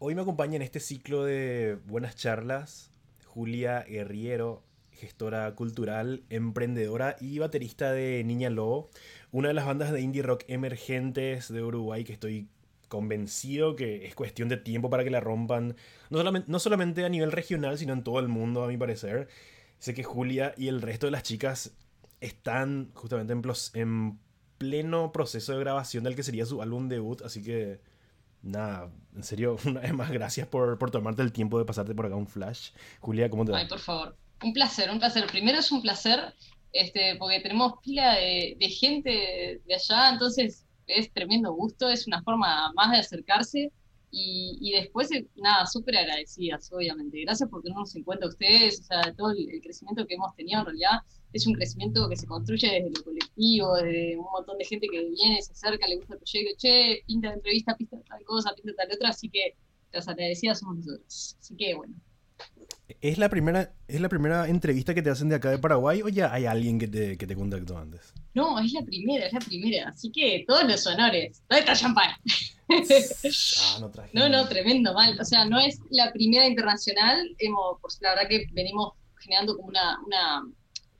Hoy me acompaña en este ciclo de buenas charlas Julia Guerriero, gestora cultural, emprendedora y baterista de Niña Lobo, una de las bandas de indie rock emergentes de Uruguay que estoy convencido que es cuestión de tiempo para que la rompan, no solamente, no solamente a nivel regional, sino en todo el mundo, a mi parecer. Sé que Julia y el resto de las chicas están justamente en, en pleno proceso de grabación del que sería su álbum debut, así que nada, en serio, una vez más, gracias por, por, tomarte el tiempo de pasarte por acá un flash. Julia, ¿cómo te va? Ay, por favor. Un placer, un placer. Primero es un placer, este, porque tenemos pila de, de gente de allá, entonces es tremendo gusto, es una forma más de acercarse y, y después, eh, nada, súper agradecidas, obviamente. Gracias por tenernos en cuenta ustedes, o sea, todo el, crecimiento que hemos tenido en realidad es un crecimiento que se construye desde lo colectivo, desde un montón de gente que viene, se acerca, le gusta el proyecto, che, pinta de entrevista, pinta tal cosa, pinta tal otra, así que las agradecidas somos nosotros. Así que bueno. ¿Es la, primera, ¿Es la primera entrevista que te hacen de acá de Paraguay o ya hay alguien que te, que te contactó antes? No, es la primera, es la primera. Así que todos los honores. ¿Dónde está champán? ah, no, traje no, no, tremendo mal. O sea, no es la primera internacional. Hemos, por la verdad que venimos generando como una, una,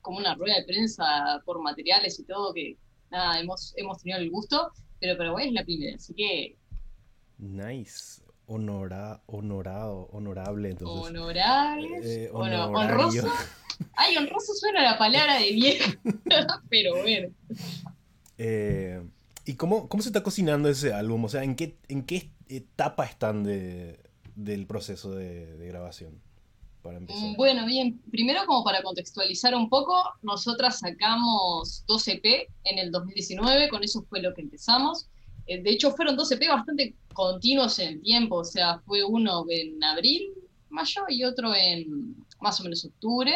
como una rueda de prensa por materiales y todo, que nada, hemos, hemos tenido el gusto, pero Paraguay es la primera, así que... Nice honora, honorado, honorable. Entonces, Honorable. Eh, honroso. Ay, honroso suena la palabra de viejo, pero bueno. Eh, ¿Y cómo, cómo se está cocinando ese álbum? O sea, ¿en qué, en qué etapa están de, del proceso de, de grabación? Para empezar. Mm, bueno, bien, primero como para contextualizar un poco, nosotras sacamos 2 EP en el 2019, con eso fue lo que empezamos. Eh, de hecho, fueron dos EP bastante continuos en el tiempo, o sea, fue uno en abril, mayo y otro en más o menos octubre.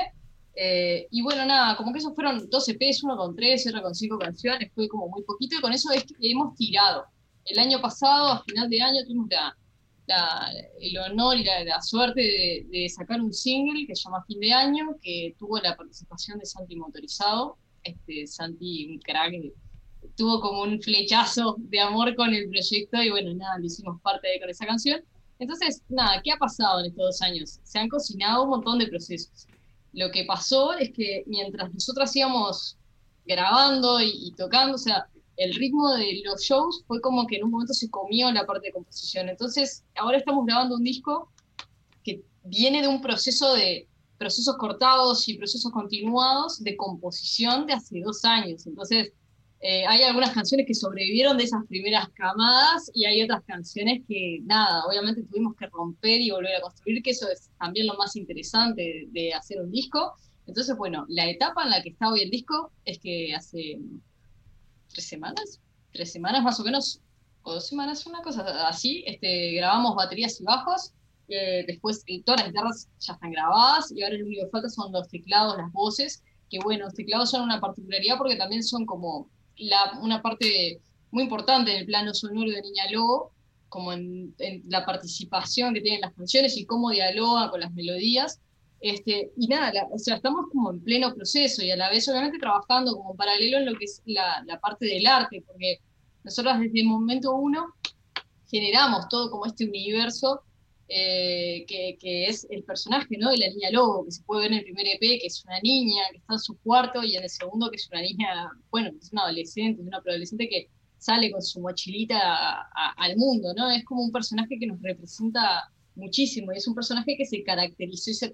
Eh, y bueno, nada, como que esos fueron dos EPs, uno con tres, otro con cinco canciones, fue como muy poquito, y con eso hemos tirado. El año pasado, a final de año, tuvimos el honor y la, suerte de, sacar un single que se llama Fin de Año, que tuvo la participación de Santi Motorizado. Este, Santi, un crack, tuvo como un flechazo de amor con el proyecto y bueno, nada, lo hicimos parte de con esa canción. Entonces, nada, ¿qué ha pasado en estos dos años? Se han cocinado un montón de procesos. Lo que pasó es que mientras nosotras íbamos grabando y, tocando, o sea, el ritmo de los shows fue como que en un momento se comió la parte de composición. Entonces, ahora estamos grabando un disco que viene de un proceso de procesos cortados y procesos continuados de composición de hace dos años. Entonces, eh, hay algunas canciones que sobrevivieron de esas primeras camadas y hay otras canciones que, nada, obviamente tuvimos que romper y volver a construir, que eso es también lo más interesante de, hacer un disco. Entonces, bueno, la etapa en la que está hoy el disco es que hace tres semanas, tres semanas más o menos, o dos semanas, una cosa así, este, grabamos baterías y bajos. Eh, después todas las guitarras ya están grabadas y ahora lo único que falta son los teclados, las voces, que bueno, los teclados son una particularidad porque también son como una parte muy importante en el plano sonoro de Niña Lobo, como en, la participación que tienen las canciones y cómo dialoga con las melodías. Este, y nada, o sea, estamos como en pleno proceso y a la vez obviamente trabajando como paralelo en lo que es la, la parte del arte, porque nosotros desde el momento uno generamos todo como este universo eh, que, es el personaje ¿no? de la niña lobo, que se puede ver en el primer EP, que es una niña que está en su cuarto, y en el segundo que es una niña, bueno, es una adolescente, es una preadolescente que sale con su mochilita al mundo, ¿no? Es como un personaje que nos representa muchísimo, y es un personaje que se caracterizó y se,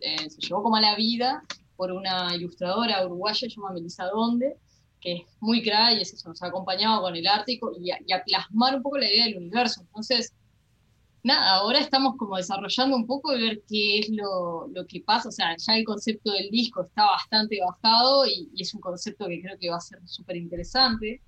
eh, se llevó como a la vida por una ilustradora uruguaya llamada Melissa Donde, que es muy crack y es eso, nos ha acompañado con el arte y, y a plasmar un poco la idea del universo. Entonces, nada, ahora estamos como desarrollando un poco de ver qué es lo, que pasa. O sea, ya el concepto del disco está bastante bajado y, es un concepto que creo que va a ser súper interesante,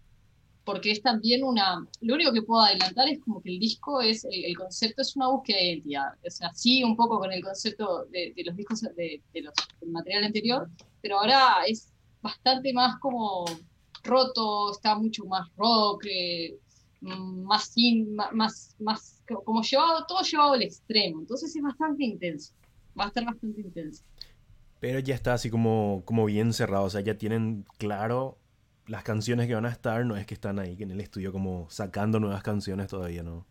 porque es también una... Lo único que puedo adelantar es como que el disco es, el, concepto es una búsqueda de identidad. O sea, sí, un poco con el concepto de, los discos de, los, del material anterior, pero ahora es bastante más como roto, está mucho más rock. Eh, más, más, más, como llevado, todo llevado al extremo. Entonces es bastante intenso. Va a estar bastante intenso. Pero ya está así como, como bien cerrado. O sea, ya tienen claro las canciones que van a estar. No es que están ahí en el estudio como sacando nuevas canciones todavía, ¿no?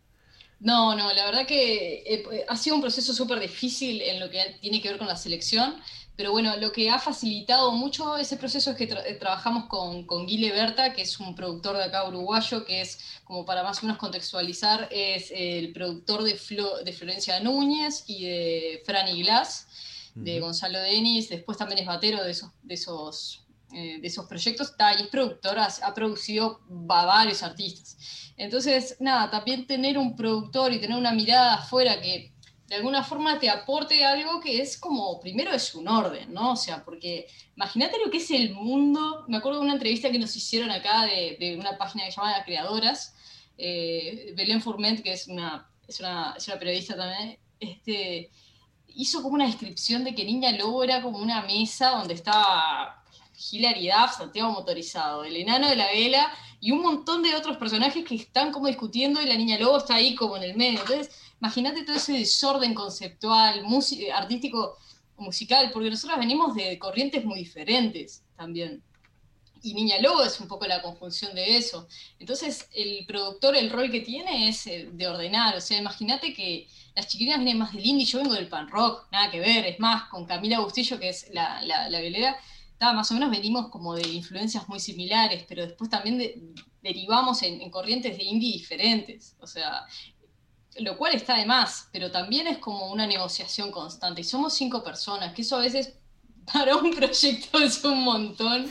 No, no, la verdad que eh, ha sido un proceso súper difícil en lo que tiene que ver con la selección, pero bueno, lo que ha facilitado mucho ese proceso es que eh, trabajamos con, con Guile Berta, que es un productor de acá uruguayo, que es, como para más o menos contextualizar, es el productor de, de Florencia Núñez y de Franny Glass, de Gonzalo Denis, después también es batero de esos, de esos, eh, de esos proyectos, y es productor, ha, producido a varios artistas. Entonces, nada, también tener un productor y tener una mirada afuera que de alguna forma te aporte algo que es como, primero es un orden, ¿no? O sea, porque imagínate lo que es el mundo. Me acuerdo de una entrevista que nos hicieron acá de, una página que se llama Creadoras, eh, Belén Fourment, que es una, es una, es una periodista también, este, hizo como una descripción de que Niña Lobo era como una mesa donde estaba Hilary Duff, Santiago Motorizado, el enano de la vela y un montón de otros personajes que están como discutiendo y la Niña Lobo está ahí como en el medio. Entonces, imagínate todo ese desorden conceptual, artístico, musical, porque nosotros venimos de corrientes muy diferentes también. Y Niña Lobo es un poco la conjunción de eso. Entonces, el productor, el rol que tiene es eh, de ordenar. O sea, imagínate que las chiquilinas vienen más del indie, yo vengo del pan rock, nada que ver. Es más, con Camila Bustillo, que es la, la, la velera, más o menos venimos como de influencias muy similares, pero después también derivamos en, corrientes de indie diferentes. O sea, lo cual está de más, pero también es como una negociación constante. Y somos cinco personas, que eso a veces para un proyecto es un montón.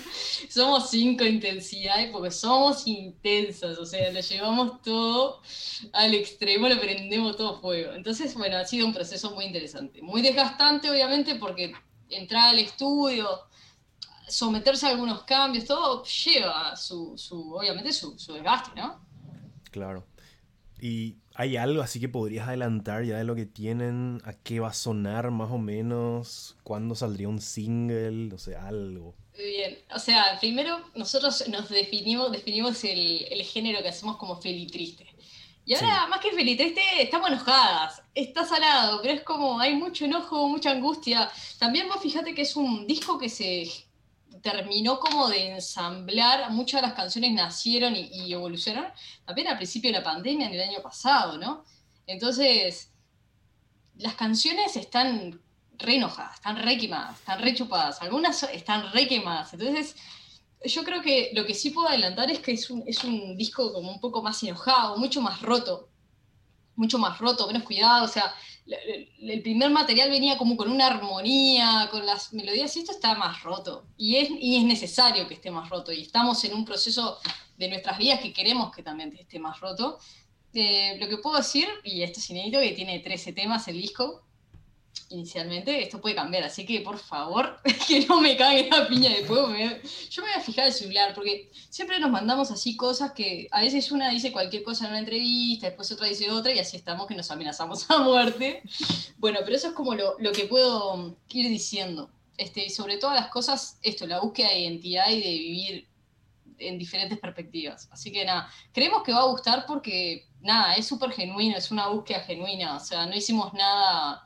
Somos cinco intensidades porque somos intensas, o sea, lo llevamos todo al extremo, lo prendemos todo fuego. Entonces, bueno, ha sido un proceso muy interesante. Muy desgastante, obviamente, porque entrar al estudio, someterse a algunos cambios, todo lleva su, obviamente, su, su desgaste, ¿no? Claro. ¿Y hay algo así que podrías adelantar ya de lo que tienen? ¿A qué va a sonar más o menos? ¿Cuándo saldría un single? O sea, algo. Bien, o sea, primero nosotros nos definimos, definimos el, género que hacemos como felitriste. Y ahora, más que felitriste, estamos enojadas. Está salado, pero es como hay mucho enojo, mucha angustia. También vos fíjate que es un disco que se terminó como de ensamblar, muchas de las canciones nacieron y, evolucionaron también al principio de la pandemia, en el año pasado, ¿no? Entonces, las canciones están re enojadas, están re quemadas, están re chupadas, algunas están re quemadas. Entonces, yo creo que lo que sí puedo adelantar es que es un, es un disco como un poco más enojado, mucho más roto, mucho más roto, menos cuidado, o sea, el primer material venía como con una armonía, con las melodías, y esto está más roto. Y es, y es necesario que esté más roto. Y estamos en un proceso de nuestras vidas que queremos que también esté más roto. Eh, lo que puedo decir, y esto es inédito, que tiene 13 temas el disco, inicialmente, esto puede cambiar, así que por favor, que no me cague la piña de fuego. yo me voy a fijar el celular, porque siempre nos mandamos así cosas que a veces una dice cualquier cosa en una entrevista, después otra dice otra, y así estamos que nos amenazamos a muerte. Bueno, pero eso es como lo, lo que puedo ir diciendo. Este, y sobre todas las cosas, esto, la búsqueda de identidad y de vivir en diferentes perspectivas. Así que nada, creemos que va a gustar porque, nada, es súper genuino, es una búsqueda genuina, o sea, no hicimos nada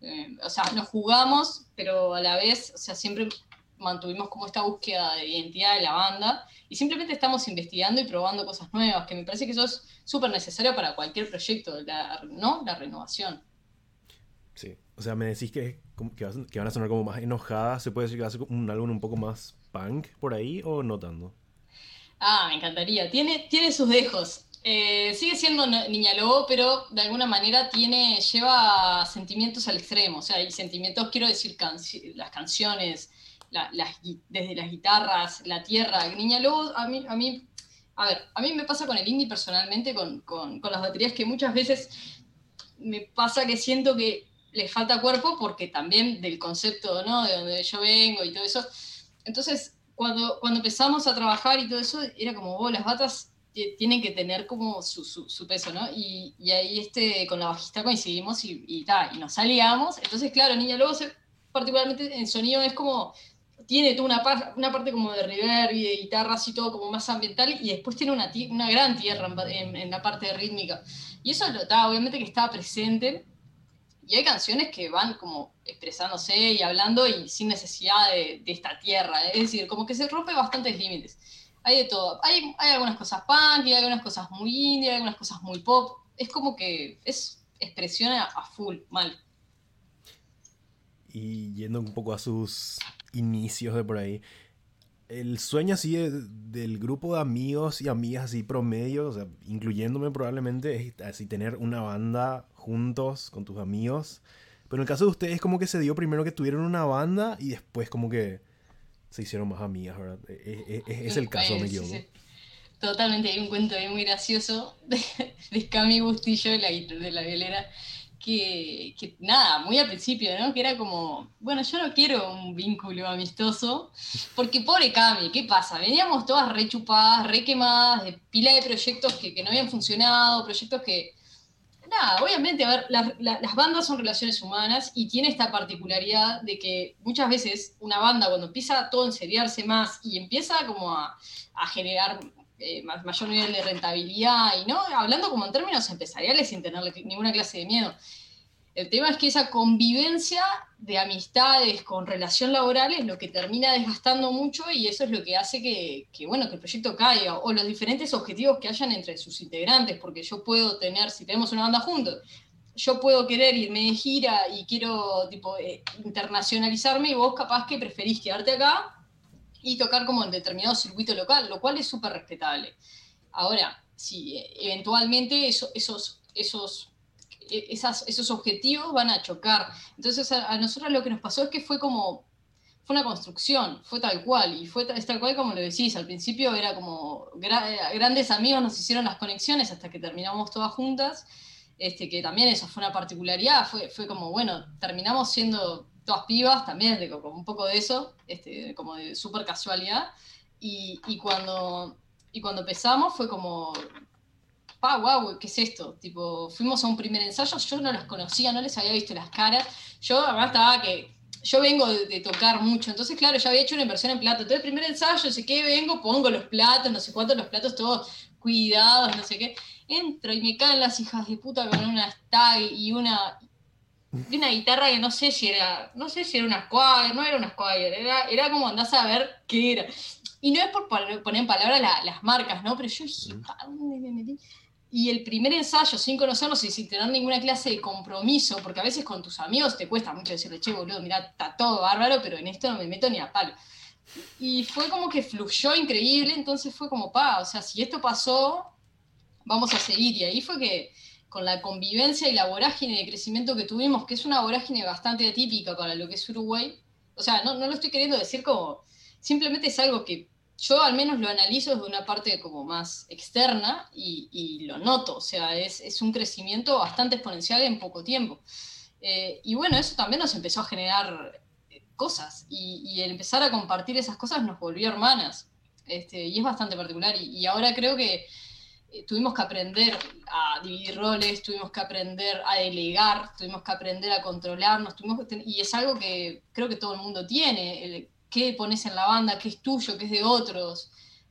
eh, o sea, nos jugamos, pero a la vez, o sea, siempre mantuvimos como esta búsqueda de identidad de la banda y simplemente estamos investigando y probando cosas nuevas, que me parece que eso es súper necesario para cualquier proyecto, la, ¿no? La renovación. Sí, o sea, me decís que, que, van a sonar como más enojadas, ¿se puede decir que va a ser un álbum un poco más punk por ahí o no tanto? Ah, me encantaría. Tiene, tiene sus dejos. Eh, sigue siendo Niña Lobo, pero de alguna manera tiene, lleva sentimientos al extremo. O sea, hay sentimientos, quiero decir, las canciones, desde las guitarras, la tierra. Niña Lobo, a mí, a mí, a ver, a mí me pasa con el indie personalmente, con, con, con las baterías, que muchas veces me pasa que siento que le falta cuerpo porque también del concepto, ¿no? De donde yo vengo y todo eso. Entonces, cuando, cuando empezamos a trabajar y todo eso, era como, oh, las batas tienen que tener como su, su, peso, ¿no? Y, y, ahí este, con la bajista coincidimos y, y, y nos salíamos. Entonces, claro, Niña luego particularmente en sonido, es como, tiene toda una, una parte como de reverb y de guitarras y todo como más ambiental, y después tiene una, una gran tierra en, en, la parte rítmica. Y eso está, obviamente que estaba presente, y hay canciones que van como expresándose y hablando y sin necesidad de, de esta tierra, es decir, como que se rompe bastantes límites hay de todo. Hay, algunas cosas punk, hay algunas cosas muy indie, hay algunas cosas muy pop. es como que es expresión a, full, mal. Y yendo un poco a sus inicios de por ahí, el sueño así del grupo de amigos y amigas así promedio, o sea, incluyéndome probablemente, es así tener una banda juntos con tus amigos. Pero en el caso de ustedes, como que se dio primero que tuvieron una banda y después como que se hicieron más amigas, ¿verdad? E, e, e, es, el caso, me equivoco. Totalmente, hay un cuento ahí muy gracioso de, de Cami Bustillo de la, de la violera que, que, nada, muy al principio, ¿no? Que era como, bueno, yo no quiero un vínculo amistoso, porque pobre Cami, ¿qué pasa? Veníamos todas re chupadas, re quemadas, de pila de proyectos que, que no habían funcionado, proyectos que, nada, obviamente, a ver, las bandas son relaciones humanas y tiene esta particularidad de que muchas veces una banda cuando empieza a todo enseriarse más y empieza como a, generar eh, mayor nivel de rentabilidad y no hablando como en términos empresariales sin tener ninguna clase de miedo. El tema es que esa convivencia de amistades con relación laboral es lo que termina desgastando mucho y eso es lo que hace que, bueno, que el proyecto caiga o los diferentes objetivos que hayan entre sus integrantes, porque yo puedo tener, si tenemos una banda juntos, yo puedo querer irme de gira y quiero tipo, eh, internacionalizarme y vos capaz que preferís quedarte acá y tocar como en determinado circuito local, lo cual es súper respetable. Ahora, si eventualmente esos, esos, esas, esos objetivos van a chocar. Entonces a, nosotros lo que nos pasó es que fue como, fue una construcción, fue tal cual, y fue tal cual como lo decís, al principio era como grandes amigos nos hicieron las conexiones hasta que terminamos todas juntas, este, que también eso fue una particularidad, fue, fue como, bueno, terminamos siendo todas pibas también, de, como un poco de eso, este, como de súper casualidad. Y, y, cuando, y cuando empezamos fue como, pa, wow, ¿qué es esto? Tipo, fuimos a un primer ensayo, yo no las conocía, no les había visto las caras. Yo además estaba que, yo vengo de, tocar mucho, entonces claro, ya había hecho una inversión en plato. Entonces el primer ensayo, sé qué, vengo, pongo los platos, no sé cuántos, los platos todos cuidados, no sé qué. Entro y me caen las hijas de puta con una stag y una, de una guitarra que no sé si era, no sé si era una Squire, no era una Squire, era, era como andás a ver qué era. Y no es por poner en palabras las marcas, ¿no? Pero yo dije, dónde me metí? Y el primer ensayo, sin conocernos y sin tener ninguna clase de compromiso, porque a veces con tus amigos te cuesta mucho decirle, che, boludo, mira, está todo bárbaro, pero en esto no me meto ni a palo. Y fue como que fluyó increíble, entonces fue como, pa, o sea, si esto pasó, vamos a seguir. Y ahí fue que con la convivencia y la vorágine de crecimiento que tuvimos, que es una vorágine bastante atípica para lo que es Uruguay. O sea, no, lo estoy queriendo decir como, simplemente es algo que yo al menos lo analizo desde una parte como más externa y, lo noto, o sea, es, un crecimiento bastante exponencial en poco tiempo. Eh, y bueno, eso también nos empezó a generar eh, cosas y, el empezar a compartir esas cosas nos volvió hermanas. Este, y es bastante particular. y ahora creo que eh, tuvimos que aprender a dividir roles, tuvimos que aprender a delegar, tuvimos que aprender a controlarnos, y es algo que creo que todo el mundo tiene, qué pones en la banda, qué es tuyo, qué es de otros.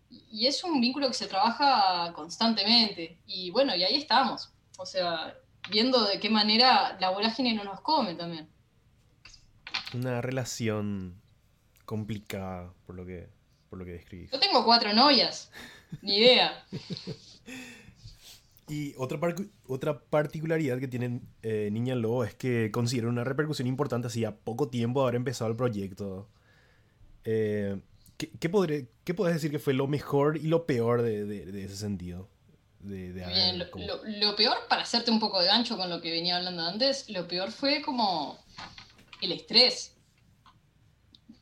Y es un vínculo que se trabaja constantemente. Y bueno, y ahí estamos. O sea, viendo de qué manera la vorágine no nos come también. Una relación complicada, por lo que, por lo que describís. Yo tengo cuatro novias, ni idea. Y otra, otra particularidad que tiene eh, Niña Lobo es que considera una repercusión importante así a poco tiempo de haber empezado el proyecto. Eh, ¿qué, qué, podré, ¿Qué podés decir que fue lo mejor y lo peor de, de, ese sentido? De, Bien, lo, lo, peor, para hacerte un poco de gancho con lo que venía hablando antes, lo peor fue como el estrés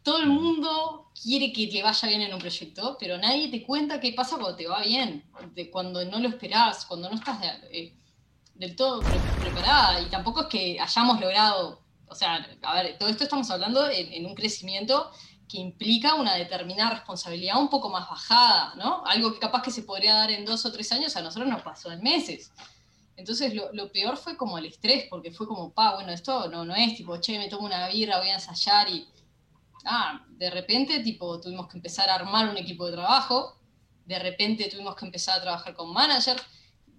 todo el mundo quiere que te vaya bien en un proyecto, pero nadie te cuenta qué pasa cuando te va bien, de cuando no lo esperás, cuando no estás eh, del todo preparada. Y tampoco es que hayamos logrado, o sea, a ver, todo esto estamos hablando en, un crecimiento que implica una determinada responsabilidad un poco más bajada, ¿no? Algo que capaz que se podría dar en dos o tres años, a nosotros nos pasó en meses. Entonces lo, peor fue como el estrés, porque fue como, pa, bueno, esto no, no es tipo, che, me tomo una birra, voy a ensayar y ah, de repente tipo, tuvimos que empezar a armar un equipo de trabajo, de repente tuvimos que empezar a trabajar con manager,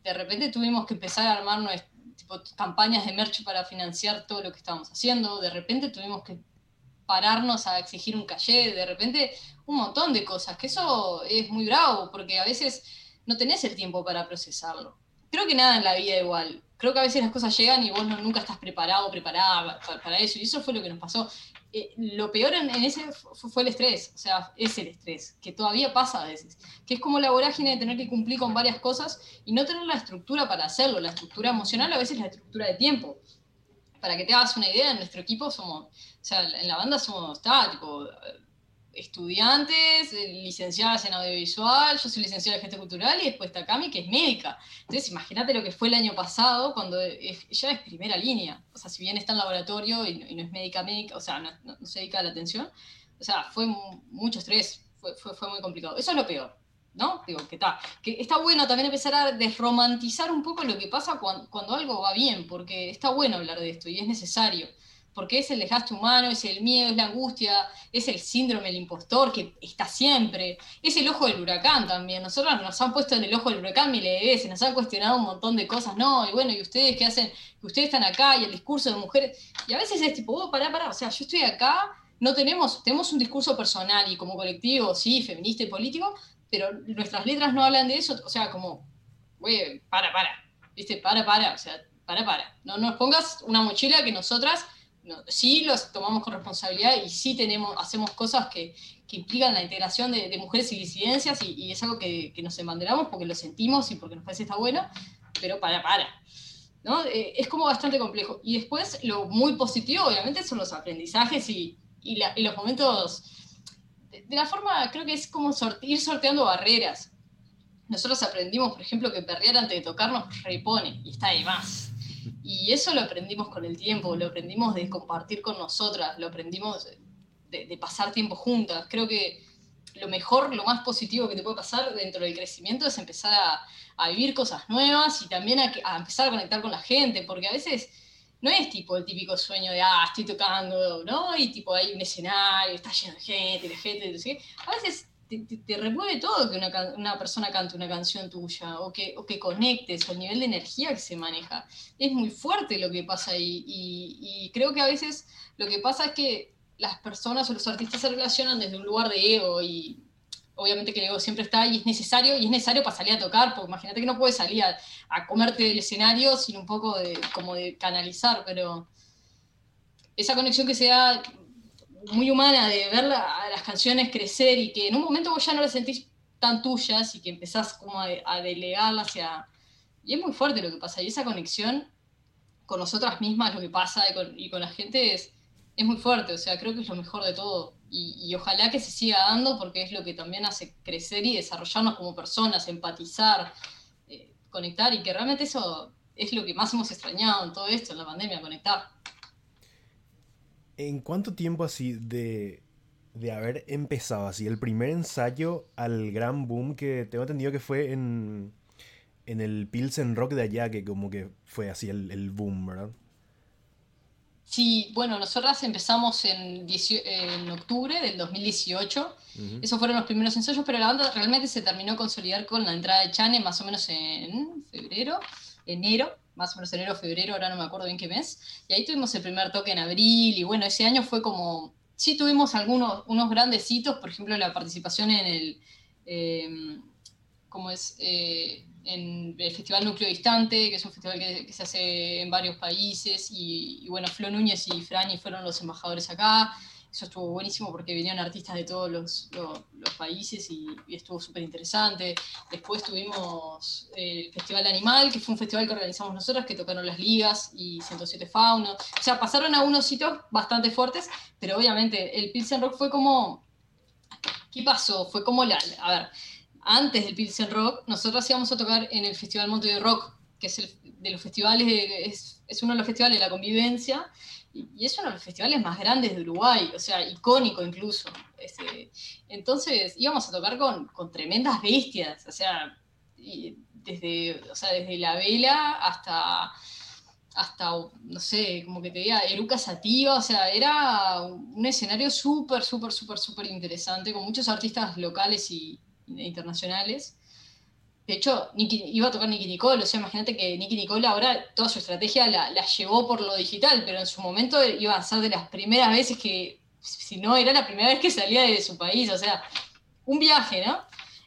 de repente tuvimos que empezar a armar tipo, campañas de merch para financiar todo lo que estábamos haciendo, de repente tuvimos que pararnos a exigir un calle, de repente un montón de cosas, que eso es muy bravo, porque a veces no tenés el tiempo para procesarlo. creo que nada en la vida igual. Creo que a veces las cosas llegan y vos nunca estás preparado, preparada para, eso. Y eso fue lo que nos pasó. Eh, lo peor en, ese fue, el estrés, o sea, es el estrés, que todavía pasa a veces, que es como la vorágine de tener que cumplir con varias cosas y no tener la estructura para hacerlo, la estructura emocional, a veces la estructura de tiempo. Para que te hagas una idea, en nuestro equipo somos, o sea, en la banda somos, está, tipo, estudiantes, licenciadas en audiovisual, yo soy licenciada en gestión cultural y después está Cami, que es médica. Entonces, imagínate lo que fue el año pasado, cuando ella es primera línea. O sea, si bien está en laboratorio y, no es médica médica, o sea, no, se dedica a la atención, o sea, fue mucho estrés, fue, fue, muy complicado. Eso es lo peor. ¿No? Digo, que está. Que está bueno también empezar a desromantizar un poco lo que pasa cuando, cuando, algo va bien, porque está bueno hablar de esto y es necesario porque es el desgaste humano, es el miedo, es la angustia, es el síndrome del impostor que está siempre, es el ojo del huracán también. Nosotros nos han puesto en el ojo del huracán miles de veces, nos han cuestionado un montón de cosas, no, y bueno, ¿y ustedes qué hacen? Que ustedes están acá y el discurso de mujeres, y a veces es tipo, oh, pará, pará, o sea, yo estoy acá, no tenemos, tenemos un discurso personal y como colectivo, sí, feminista y político, pero nuestras letras no hablan de eso, o sea, como, güey, para, para, viste, para, para, o sea, para, para, no nos pongas una mochila que nosotras sí los tomamos con responsabilidad y sí tenemos, hacemos cosas que, implican la integración de, mujeres y disidencias y, es algo que, nos embanderamos porque lo sentimos y porque nos parece está bueno, pero para, para. ¿no? Eh, es como bastante complejo. Y después lo muy positivo, obviamente, son los aprendizajes y, los momentos, de, la forma, creo que es como ir sorteando barreras. Nosotros aprendimos, por ejemplo, que perrear antes de tocarnos repone y está de más. Y eso lo aprendimos con el tiempo, lo aprendimos de compartir con nosotras, lo aprendimos de, pasar tiempo juntas. Creo que lo mejor, lo más positivo que te puede pasar dentro del crecimiento es empezar a, vivir cosas nuevas y también a, empezar a conectar con la gente, porque a veces no es tipo el típico sueño de, ah, estoy tocando, ¿no? Y tipo hay un escenario, está lleno de gente, de gente, A veces te, remueve todo que una, persona cante una canción tuya o que, o que conectes o el nivel de energía que se maneja. Es muy fuerte lo que pasa ahí y, creo que a veces lo que pasa es que las personas o los artistas se relacionan desde un lugar de ego y obviamente que el ego siempre está ahí, es necesario y es necesario para salir a tocar, porque imagínate que no puedes salir a, a comerte del escenario sin un poco de, como de canalizar, pero esa conexión que se da muy humana de ver a las canciones crecer y que en un momento vos ya no las sentís tan tuyas y que empezás como a, delegarlas hacia... Y es muy fuerte lo que pasa. Y esa conexión con nosotras mismas, lo que pasa y con, la gente es, es muy fuerte. O sea, creo que es lo mejor de todo. Y, ojalá que se siga dando porque es lo que también hace crecer y desarrollarnos como personas, empatizar, eh, conectar y que realmente eso es lo que más hemos extrañado en todo esto, en la pandemia, conectar. ¿En cuánto tiempo así de, haber empezado así el primer ensayo al gran boom que tengo entendido que fue en, en el Pilsen Rock de allá, que como que fue así el, boom, ¿verdad? Sí, bueno, nosotras empezamos en, en octubre del 2018. Esos fueron los primeros ensayos, pero la banda realmente se terminó de consolidar con la entrada de Chane más o menos en febrero, enero más o menos enero, febrero, ahora no me acuerdo bien qué mes, y ahí tuvimos el primer toque en abril, y bueno, ese año fue como, sí tuvimos algunos, unos grandes hitos, por ejemplo, la participación en el, eh, ¿cómo es? Eh, en el Festival Núcleo Distante, que es un festival que, se hace en varios países, y, y, bueno, Flo Núñez y Frani fueron los embajadores acá, eso estuvo buenísimo porque vinieron artistas de todos los, países y, estuvo súper interesante. Después tuvimos el Festival Animal, que fue un festival que organizamos nosotros, que tocaron las ligas y 107 Faunos. O sea, pasaron a unos sitios bastante fuertes, pero obviamente el Pilsen Rock fue como... ¿Qué pasó? Fue como la... A ver, antes del Pilsen Rock, nosotros íbamos a tocar en el Festival Monte de Rock, que es de los festivales, es, uno de los festivales de la convivencia, y es uno de los festivales más grandes de Uruguay, o sea, icónico incluso. Este, entonces íbamos a tocar con, tremendas bestias, o sea, desde, desde la vela hasta, hasta, no sé, como que te diga, Eruca Sativa, o sea, era un escenario súper, súper, súper, súper interesante, con muchos artistas locales y, internacionales. De hecho, iba a tocar Nicky Nicole, o sea, imagínate que Nicky Nicole ahora toda su estrategia la, llevó por lo digital, pero en su momento iba a ser de las primeras veces que, si no, era la primera vez que salía de su país, o sea, un viaje, ¿no?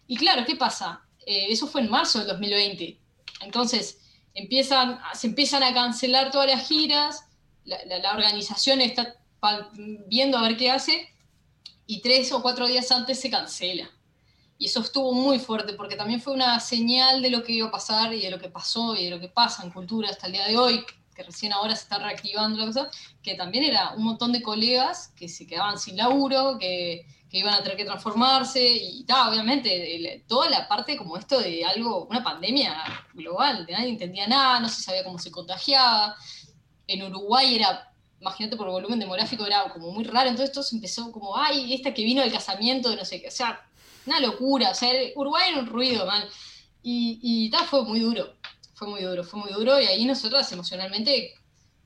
Y claro, ¿qué pasa? Eh, eso fue en marzo del 2020. Entonces, empiezan, se empiezan a cancelar todas las giras, la, organización está viendo a ver qué hace, y tres o cuatro días antes se cancela. Y eso estuvo muy fuerte, porque también fue una señal de lo que iba a pasar y de lo que pasó y de lo que pasa en cultura hasta el día de hoy, que recién ahora se está reactivando la cosa, que también era un montón de colegas que se quedaban sin laburo, que, que iban a tener que transformarse, y ta, obviamente toda la parte como esto de algo, una pandemia global, de nadie entendía nada, no se sabía cómo se contagiaba. En Uruguay era, imagínate por el volumen demográfico, era como muy raro, entonces todo se empezó como, ay, esta que vino del casamiento de no sé qué, o sea, una locura, o sea, Uruguay era un ruido, mal. Y, y ta, fue muy duro, fue muy duro, fue muy duro, y ahí nosotras emocionalmente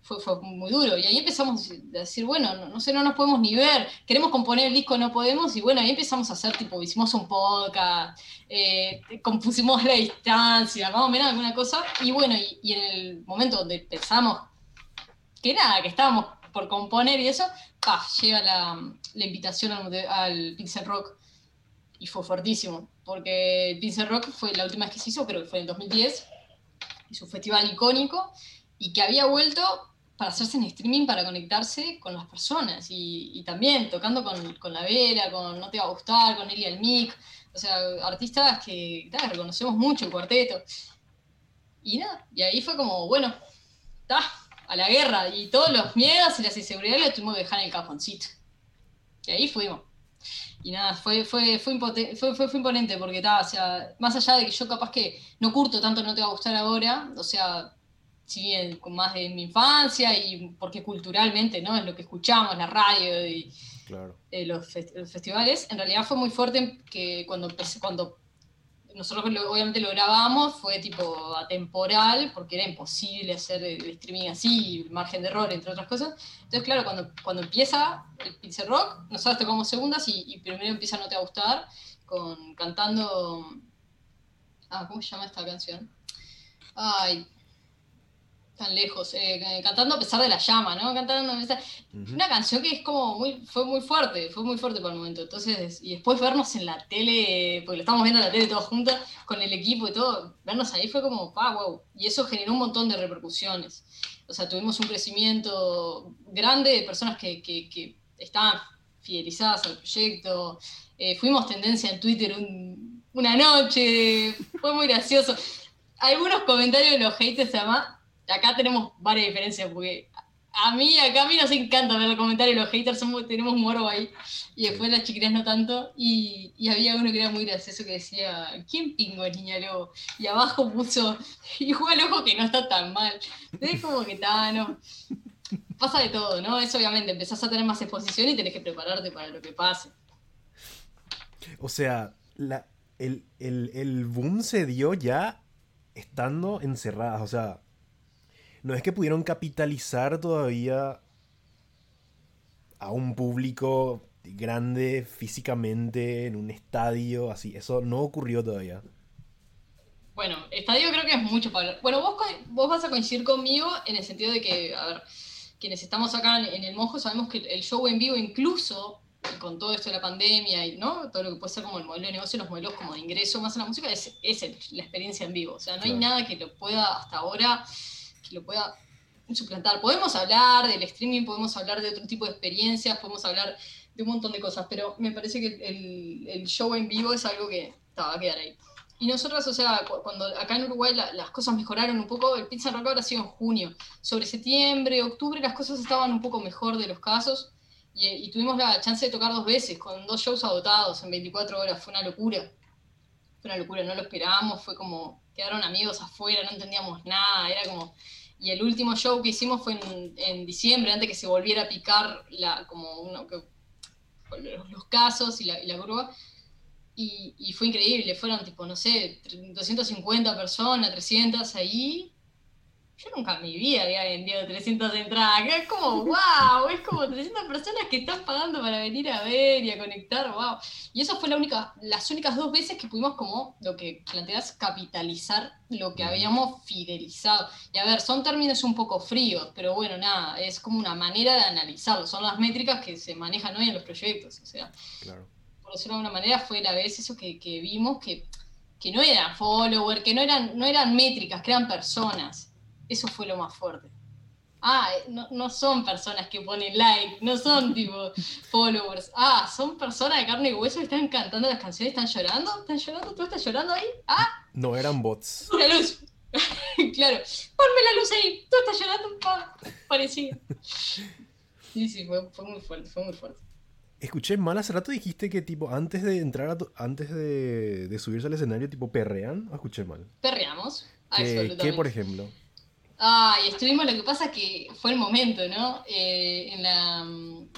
fue, fue, muy duro. Y ahí empezamos a decir, bueno, no, no, sé, no nos podemos ni ver, queremos componer el disco, no podemos, y bueno, ahí empezamos a hacer, tipo, hicimos un podcast, eh, compusimos la distancia, más o menos alguna cosa, y bueno, y, en el momento donde pensamos que nada, que estábamos por componer y eso, llega la, la invitación al, al, Pixel Rock, y fue fuertísimo, porque Pixel Rock fue la última vez que se hizo, creo que fue en 2010, y su festival icónico, y que había vuelto para hacerse en streaming, para conectarse con las personas y, también tocando con, la Vera, con No Te Va a Gustar, con Elia el Mic, o sea, artistas que reconocemos mucho, el cuarteto. Y nada, y ahí fue como, bueno, está, a la guerra y todos los miedos y las inseguridades los tuvimos que dejar en el cajoncito. Y ahí fuimos. Y nada, fue, fue, fue, fue, fue, imponente porque, está, o sea, más allá de que yo capaz que no curto tanto, no te va a gustar ahora, o sea, sí, con más de mi infancia y porque culturalmente, ¿no? Es lo que escuchamos, la radio y eh, los, festivales. En realidad fue muy fuerte que cuando cuando nosotros obviamente lo grabamos, fue tipo atemporal, porque era imposible hacer el streaming así, margen de error, entre otras cosas. Entonces, claro, cuando, cuando empieza el Pixel Rock, nosotros tocamos segundas y, primero empieza No Te a Gustar, con, cantando... Ah, ¿cómo se llama esta canción? Ay, tan lejos, eh, cantando a pesar de la llama, ¿no? Cantando Una canción que es como muy, fue muy fuerte, fue muy fuerte para el momento. Entonces, y después vernos en la tele, porque lo estamos viendo en la tele todos juntos, con el equipo y todo, vernos ahí fue como, pa, wow. Y eso generó un montón de repercusiones. O sea, tuvimos un crecimiento grande de personas que, que, estaban fidelizadas al proyecto. Eh, fuimos tendencia en Twitter una noche, fue muy gracioso. Algunos comentarios de los haters, además, acá tenemos varias diferencias, porque a mí, acá a mí nos encanta ver los comentarios, los haters somos, tenemos moro ahí, y después las chiquitas no tanto, y, y, había uno que era muy gracioso que decía, ¿quién pingo es niña lobo? Y abajo puso, igual ojo que no está tan mal, es como que está, no. Pasa de todo, ¿no? Es obviamente, empezás a tener más exposición y tenés que prepararte para lo que pase. O sea, la, el, el, el boom se dio ya estando encerradas, o sea, no es que pudieron capitalizar todavía a un público grande físicamente en un estadio, así. Eso no ocurrió todavía. Bueno, estadio creo que es mucho para Bueno, vos, vos vas a coincidir conmigo en el sentido de que, a ver, quienes estamos acá en el Mojo sabemos que el show en vivo, incluso con todo esto de la pandemia y ¿no? todo lo que puede ser como el modelo de negocio, los modelos como de ingreso más en la música, es, la experiencia en vivo. O sea, no hay nada que lo pueda hasta ahora lo pueda suplantar. Podemos hablar del streaming, podemos hablar de otro tipo de experiencias, podemos hablar de un montón de cosas, pero me parece que el, show en vivo es algo que va a quedar ahí. Y nosotros, o sea, cuando acá en Uruguay las cosas mejoraron un poco, el Pizza Rock ha sido en junio. Sobre septiembre, octubre, las cosas estaban un poco mejor de los casos. Y, y, tuvimos la chance de tocar dos veces, con dos shows agotados en 24 horas. Fue una locura. Fue una locura, no lo esperábamos. Fue como, quedaron amigos afuera, no entendíamos nada. Era como, y el último show que hicimos fue en, diciembre, antes que se volviera a picar la, como los, casos y la, curva. Y, y, fue increíble, fueron tipo, no sé, 250 personas, 300 ahí, yo nunca en mi vida había vendido 300 entradas. Es como, wow, es como 300 personas que están pagando para venir a ver y a conectar, wow. Y eso fue la única, las únicas dos veces que pudimos como, lo que planteas, capitalizar lo que habíamos fidelizado. Y a ver, son términos un poco fríos, pero bueno, nada, es como una manera de analizarlo. Son las métricas que se manejan hoy en los proyectos. O sea, por decirlo de alguna manera, fue la vez eso que, que vimos que que no eran followers, que no eran, no eran métricas, que eran personas. Eso fue lo más fuerte. Ah, eh, no, no son personas que ponen like, no son tipo followers. Ah, son personas de carne y hueso que están cantando las canciones, están llorando, están llorando, tú estás llorando ahí. Ah, No eran bots. la luz. claro, ponme la luz ahí, tú estás llorando, pa, parecido. Sí, sí, fue, fue muy fuerte, fue muy fuerte. Escuché mal hace rato dijiste que tipo antes de entrar a tu- antes de, de subirse al escenario tipo perrean o escuché mal. Perreamos, ¿Qué, absolutamente. qué, por ejemplo? Ah, y estuvimos, lo que pasa que fue el momento, ¿no? Eh, en, la,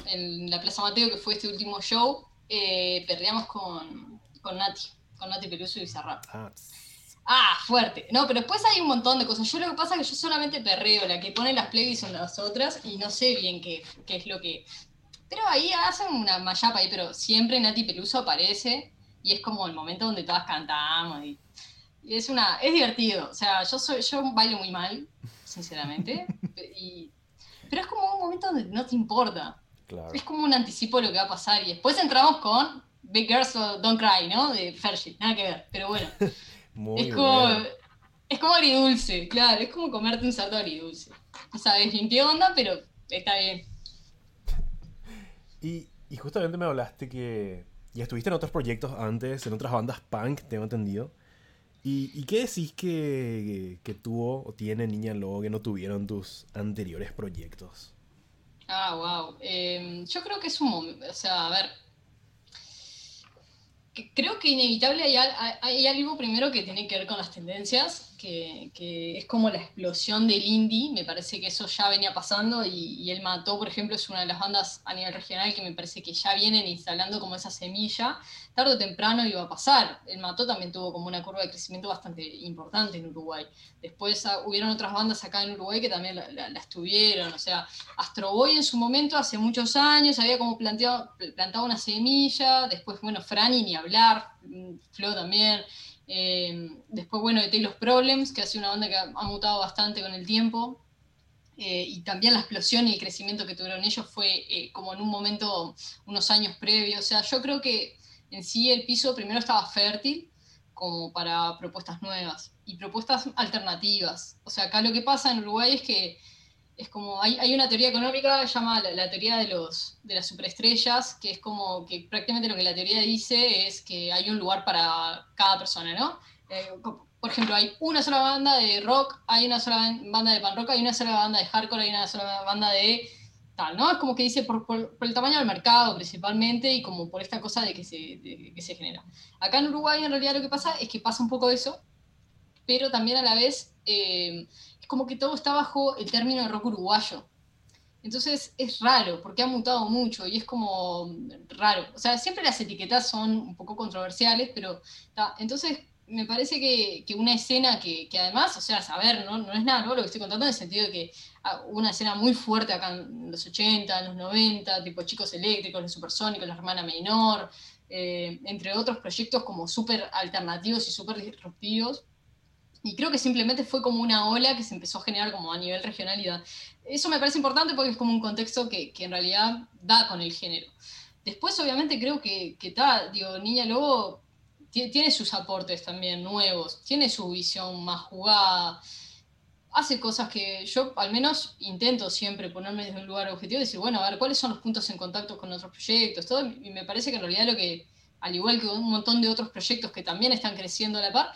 en la Plaza Mateo, que fue este último show, eh, perreamos con, con Nati, con Nati Peluso y Bizarrap. Ah, Ah, fuerte. No, pero después hay un montón de cosas. Yo lo que pasa es que yo solamente perreo, la que pone las playlists son las otras y no sé bien qué, qué es lo que... Pero ahí hacen una mayapa ahí, pero siempre Nati Peluso aparece y es como el momento donde todas cantamos y, y es una... es divertido. O sea, yo soy, yo bailo muy mal, sinceramente, y- pero es como un momento donde no te importa. claro. Es como un anticipo de lo que va a pasar y después entramos con Big Girls Don't Cry, ¿no? De Fergie, nada que ver, pero bueno. Muy Es como, es como agridulce, claro, es como comerte un salto agridulce. No sabes bien qué onda, pero está bien. Y, y justamente me hablaste que ya estuviste en otros proyectos antes, en otras bandas punk, tengo entendido. ¿Y, qué decís que, tuvo o tiene Niña Lobo que no tuvieron tus anteriores proyectos? Ah, wow. yo creo que es un momento, o sea, a ver. Creo que inevitable hay algo primero que tiene que ver con las tendencias, que, que es como la explosión del indie, me parece que eso ya venía pasando y, y El Mató, por ejemplo, es una de las bandas a nivel regional que me parece que ya vienen instalando como esa semilla, tarde o temprano iba a pasar. El Mató también tuvo como una curva de crecimiento bastante importante en Uruguay. Después ah, hubieron otras bandas acá en Uruguay que también la, la- las tuvieron, o sea, Astro Boy en su momento, hace muchos años, había como planteado, plantado una semilla, después, bueno, Franny ni hablar, mm, Flo también, eh, después, bueno, de Taylor's Problems, que ha sido una banda que ha, ha mutado bastante con el tiempo, eh, y también la explosión y el crecimiento que tuvieron ellos fue eh, como en un momento, unos años previos, o sea, yo creo que en sí el piso primero estaba fértil, como para propuestas nuevas y propuestas alternativas. O sea, acá lo que pasa en Uruguay es que es como, hay, hay una teoría económica que se llama la, la teoría de, los, de las superestrellas, que es como que prácticamente lo que la teoría dice es que hay un lugar para cada persona, ¿no? Eh, por ejemplo, hay una sola banda de rock, hay una sola ban- banda de pan rock, hay una sola banda de hardcore, hay una sola banda de tal, ¿no? Es como que dice por, por- por el tamaño del mercado principalmente y como por esta cosa de que, se, de que se genera. Acá en Uruguay en realidad lo que pasa es que pasa un poco eso, pero también a la vez eh, como que todo está bajo el término de rock uruguayo. Entonces es raro, porque ha mutado mucho y es como raro. O sea, siempre las etiquetas son un poco controversiales, pero ta, entonces me parece que, que una escena que, que además, o sea, saber, ¿no? no es nada nuevo lo que estoy contando en el sentido de que ah, una escena muy fuerte acá en los 80, en los 90, tipo Chicos Eléctricos, Los Supersónicos, La Hermana Menor, eh, entre otros proyectos como súper alternativos y súper disruptivos. Y creo que simplemente fue como una ola que se empezó a generar como a nivel regionalidad. Eso me parece importante porque es como un contexto que, que en realidad da con el género. Después, obviamente, creo que, que ta, digo, Niña Lobo ti- tiene sus aportes también nuevos, tiene su visión más jugada, hace cosas que yo al menos intento siempre ponerme desde un lugar objetivo y decir, bueno, a ver, ¿cuáles son los puntos en contacto con otros proyectos? Todo, y me parece que en realidad lo que, al igual que un montón de otros proyectos que también están creciendo a la par,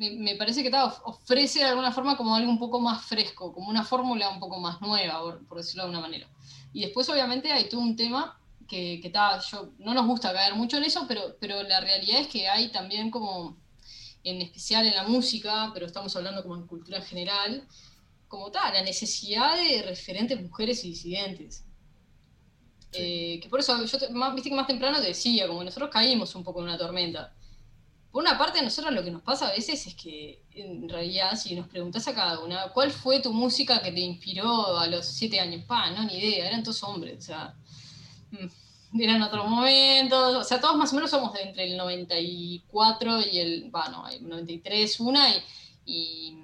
me, me parece que ta, of- ofrece de alguna forma como algo un poco más fresco, como una fórmula un poco más nueva, por, por decirlo de alguna manera. Y después obviamente hay todo un tema que, que ta, yo, no nos gusta caer mucho en eso, pero, pero la realidad es que hay también como, en especial en la música, pero estamos hablando como en cultura en general, como tal, la necesidad de referentes mujeres y disidentes. Eh, que por eso, yo te- más, viste que más temprano te decía, como nosotros caímos un poco en una tormenta. Por una parte, a nosotros lo que nos pasa a veces es que, en realidad, si nos preguntás a cada una, ¿cuál fue tu música que te inspiró a los siete años? Pa, no, ni idea, eran todos hombres, o sea, mm, eran otros momentos, o sea, todos más o menos somos de entre el 94 y el, bueno, el 93 una y,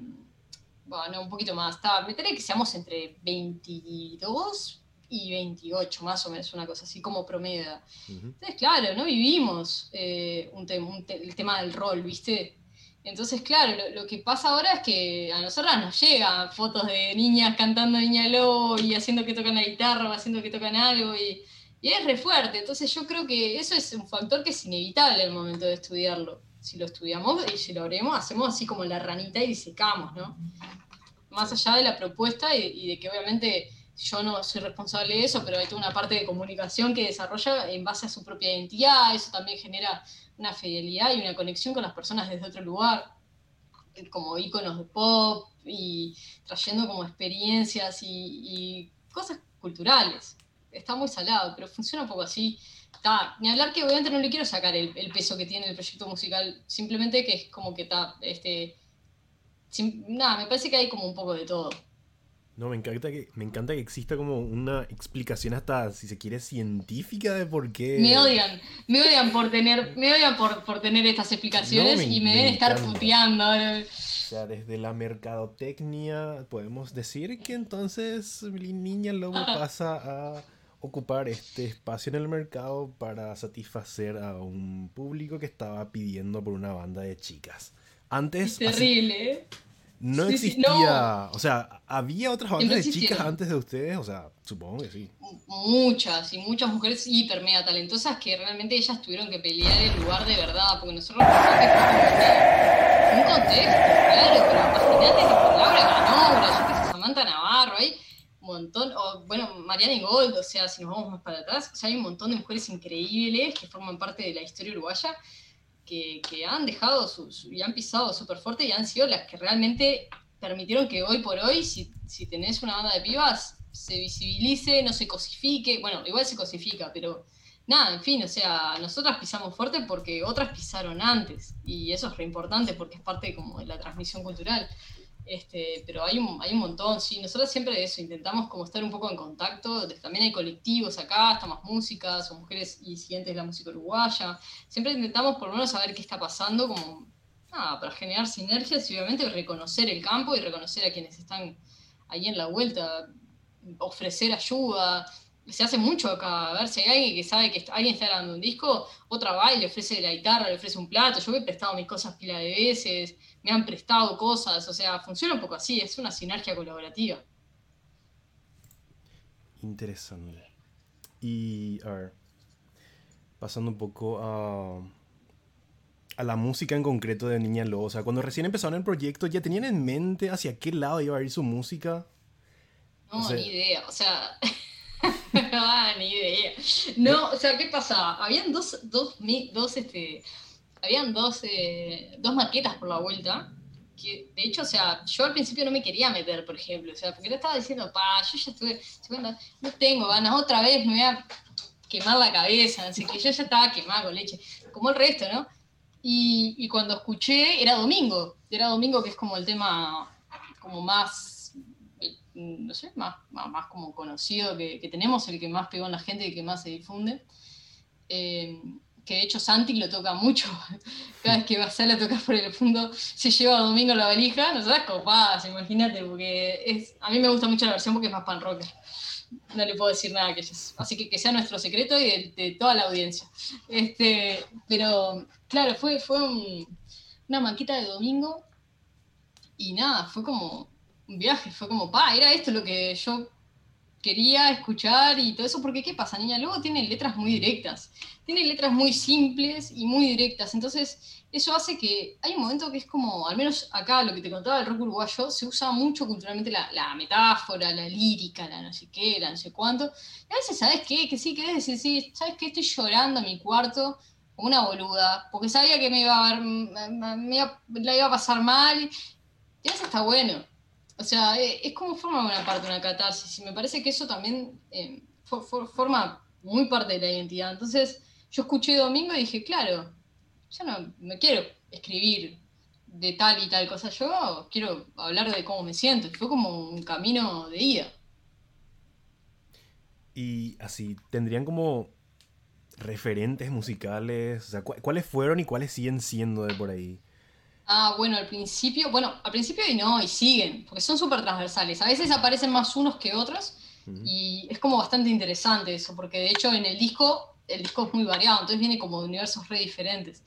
bueno, un poquito más, está, meteré que seamos entre 22 y 28, más o menos, una cosa así como promedio. edad. Ujú. Entonces, claro, no vivimos eh, un tem- un te- el tema del rol, ¿viste? Entonces, claro, lo, que pasa ahora es que a nosotras nos llegan fotos de niñas cantando Niña Lobo y haciendo que tocan la guitarra o haciendo que tocan algo y, es re fuerte. Entonces yo creo que eso es un factor que es inevitable al momento de estudiarlo. Si lo estudiamos y si lo haremos, hacemos así como la ranita y disecamos, ¿no? Más allá de la propuesta y, de que obviamente yo no soy responsable de eso, pero hay toda una parte de comunicación que desarrolla en base a su propia identidad, eso también genera una fidelidad y una conexión con las personas desde otro lugar, como íconos de pop y trayendo como experiencias y, cosas culturales. Está muy salado, pero funciona un poco así. Está, ni hablar que obviamente no le quiero sacar el, peso que tiene el proyecto musical, simplemente que es como que está, este, nada, me parece que hay como un poco de todo. No, me encanta que, me encanta que exista como una explicación hasta, si se quiere, científica de por qué. Me odian, me odian por tener, me odian por, por tener estas explicaciones y me, deben estar puteando. O sea, desde la mercadotecnia podemos decir que entonces niña lobo pasa a ocupar este espacio en el mercado para satisfacer a un público que estaba pidiendo por una banda de chicas. Antes. Es terrible, ¿eh? No existía, o sea, ¿había otras bandas de chicas antes de ustedes? O sea, supongo que sí. Muchas, y muchas mujeres hiper mega talentosas que realmente ellas tuvieron que pelear el lugar de verdad, porque nosotros un contexto, claro, pero imagínate que Laura Ganobra, yo que sé, Samantha Navarro, hay un montón, o bueno, Mariana Gold, o sea, si nos vamos más para atrás, o sea, hay un montón de mujeres increíbles que forman parte de la historia uruguaya que, han dejado y han pisado súper fuerte y han sido las que realmente permitieron que hoy por hoy, si, si tenés una banda de pibas, se visibilice, no se cosifique, bueno, igual se cosifica, pero nada, en fin, o sea, nosotras pisamos fuerte porque otras pisaron antes y eso es re importante porque es parte como de la transmisión cultural. Este, pero hay un, hay un montón, sí. Nosotros siempre eso intentamos como estar un poco en contacto. También hay colectivos acá, está más música, son mujeres y siguientes de la música uruguaya. Siempre intentamos por lo menos saber qué está pasando, como nada, para generar sinergias y obviamente reconocer el campo y reconocer a quienes están ahí en la vuelta, ofrecer ayuda se hace mucho acá. A ver, si hay alguien que sabe que alguien está grabando un disco, otra va y le ofrece la guitarra, le ofrece un plato. Yo he prestado mis cosas pila de veces, me han prestado cosas, o sea, funciona un poco así, es una sinergia colaborativa. Interesante. Y, a ver, pasando un poco a, a la música en concreto de Niña Lobo. O sea, cuando recién empezaron el proyecto, ¿ya tenían en mente hacia qué lado iba a ir su música? No, ni idea. O sea, ah, ni idea. No, o sea, ¿qué pasaba? Habían dos, dos, dos, este, habían dos, eh, dos maquetas por la vuelta. Que, de hecho, o sea, yo al principio no me quería meter, por ejemplo, o sea, porque le estaba diciendo, pa, yo ya estuve, no tengo ganas, otra vez me voy a quemar la cabeza, así que yo ya estaba quemada con leche, como el resto, ¿no? Y, cuando escuché, era domingo, era domingo que es como el tema como más no sé, más, más, como conocido que, tenemos, el que más pegó en la gente y que más se difunde. Eh, que de hecho Santi lo toca mucho. Cada vez que va a salir a tocar por el fondo, se lleva domingo la valija, nosotras copadas, imagínate, porque es, a mí me gusta mucho la versión porque es más pan rocker. No le puedo decir nada que ellos. Así que que sea nuestro secreto y de, toda la audiencia. Este, pero claro, fue, fue una manquita de domingo y nada, fue como un viaje, fue como, pa, era esto lo que yo quería escuchar y todo eso, porque ¿qué pasa, niña? Luego tiene letras muy directas, tiene letras muy simples y muy directas, entonces eso hace que hay un momento que es como, al menos acá lo que te contaba del rock uruguayo, se usa mucho culturalmente la, metáfora, la lírica, la no sé qué, la no sé cuánto, y a veces, ¿sabes qué? Que sí, que decir, sí, ¿sabes qué? Estoy llorando en mi cuarto una boluda, porque sabía que me iba a ver, me, la iba a pasar mal, y eso está bueno. O sea, eh, es como forma una parte una catarsis y me parece que eso también eh, forma muy parte de la identidad. Entonces, yo escuché Domingo y dije, claro, yo no me quiero escribir de tal y tal cosa, yo quiero hablar de cómo me siento. Fue como un camino de ida. Y así, ¿tendrían como referentes musicales? O sea, ¿cuáles fueron y cuáles siguen siendo de por ahí? Ah, bueno, al principio, bueno, al principio y no, y siguen, porque son súper transversales. A veces aparecen más unos que otros y es como bastante interesante eso, porque de hecho en el disco, el disco es muy variado, entonces viene como de universos re diferentes.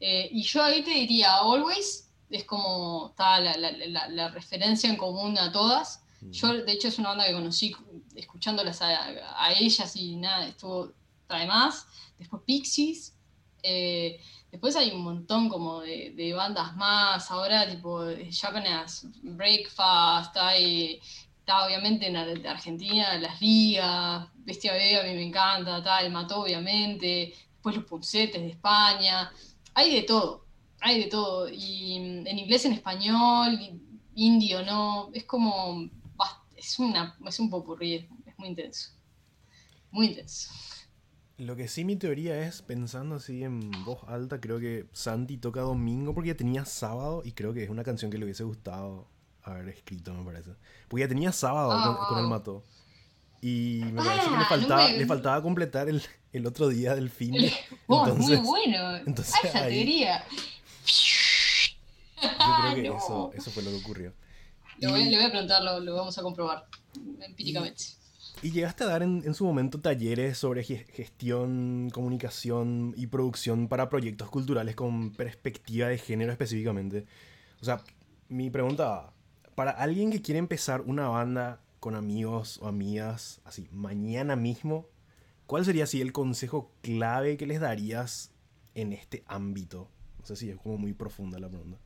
Eh, y yo ahí te diría Always, es como está la, referencia en común a todas. Yo, de hecho, es una banda que conocí escuchándolas a, ellas y nada, estuvo además. Después Pixies. Eh, después hay un montón como de, bandas más. Ahora, tipo, Japanese Breakfast, hay, está obviamente en Argentina, Las Ligas, Bestia Vega a mí me encanta, tal, Mató, obviamente. Después los Puncetes de España. Hay de todo hay de todo. Y mm, en inglés, en español, indio, ¿no? Es como. Es, una, es un popurrí, es, muy intenso. Muy intenso. Lo que sí mi teoría es, pensando así en voz alta, creo que Santi toca domingo porque ya tenía sábado y creo que es una canción que le hubiese gustado haber escrito, me parece. Porque ya tenía sábado con, el ah. Mato. Y me parece que le ah, faltaba, le faltaba completar el, el, otro día del fin. Oh, entonces, muy bueno. Entonces, esa teoría. Yo creo que eso, fue lo que ocurrió. Le voy, a preguntar, lo, vamos a comprobar empíricamente. Y, llegaste a dar en, su momento talleres sobre gestión, comunicación y producción para proyectos culturales con perspectiva de género específicamente. O sea, mi pregunta, para alguien que quiere empezar una banda con amigos o amigas, así, mañana mismo, ¿cuál sería así el consejo clave que les darías en este ámbito? No sé si es como muy profunda la pregunta.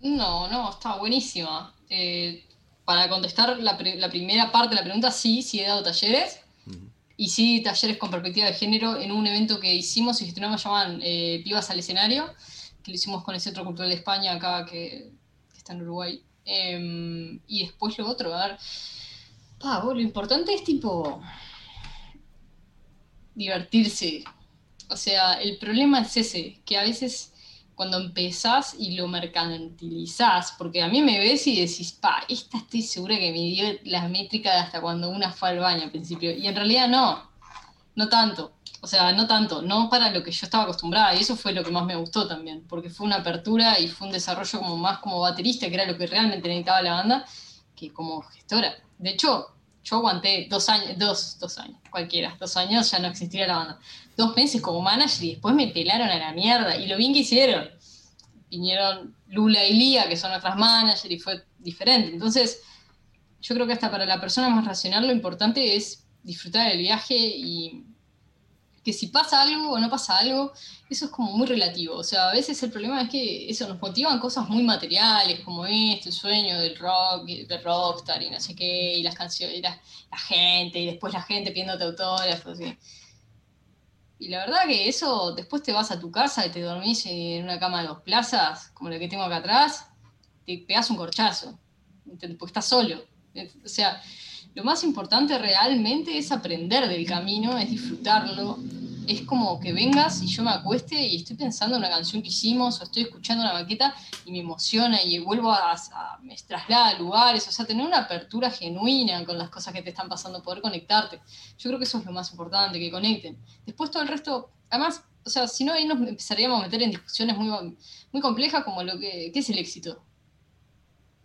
No, no, está buenísima. Eh, para contestar la, primera parte de la pregunta, sí, sí he dado talleres. Y sí, talleres con perspectiva de género en un evento que hicimos y gestionamos llamaban eh, Pibas al escenario, que lo hicimos con el Centro Cultural de España acá, que, está en Uruguay. Em, y después lo otro, a ver. lo importante es tipo. divertirse. O sea, el problema es ese, que a veces cuando empezás y lo mercantilizás, porque a mí me ves y decís, pa, esta estoy segura que me dio las métricas de hasta cuando una fue al baño al principio, y en realidad no, no tanto, o sea, no tanto, no para lo que yo estaba acostumbrada, y eso fue lo que más me gustó también, porque fue una apertura y fue un desarrollo como más como baterista, que era lo que realmente necesitaba la banda, que como gestora. De hecho, yo aguanté dos años, dos, dos años, cualquiera, dos años ya no existía la banda. Dos meses como manager y después me pelaron a la mierda. Y lo bien que hicieron. Vinieron Lula y Lía, que son otras managers, y fue diferente. Entonces, yo creo que hasta para la persona más racional lo importante es disfrutar del viaje y que si pasa algo o no pasa algo, eso es como muy relativo. O sea, a veces el problema es que eso nos motivan cosas muy materiales, como este, el sueño del rock, del rockstar y no sé qué, y las canciones, y la, gente, y después la gente pidiéndote autógrafos. Y, y la verdad que eso, después te vas a tu casa y te dormís en una cama de dos plazas, como la que tengo acá atrás, te pegas un corchazo, porque estás solo. O sea, lo más importante realmente es aprender del camino, es disfrutarlo. Es como que vengas y yo me acueste y estoy pensando en una canción que hicimos o estoy escuchando una maqueta y me emociona y vuelvo a, me traslada a lugares, o sea, tener una apertura genuina con las cosas que te están pasando, poder conectarte. Yo creo que eso es lo más importante, que conecten. Después todo el resto, además, o sea, si no ahí nos empezaríamos a meter en discusiones muy, muy complejas como lo que ¿qué es el éxito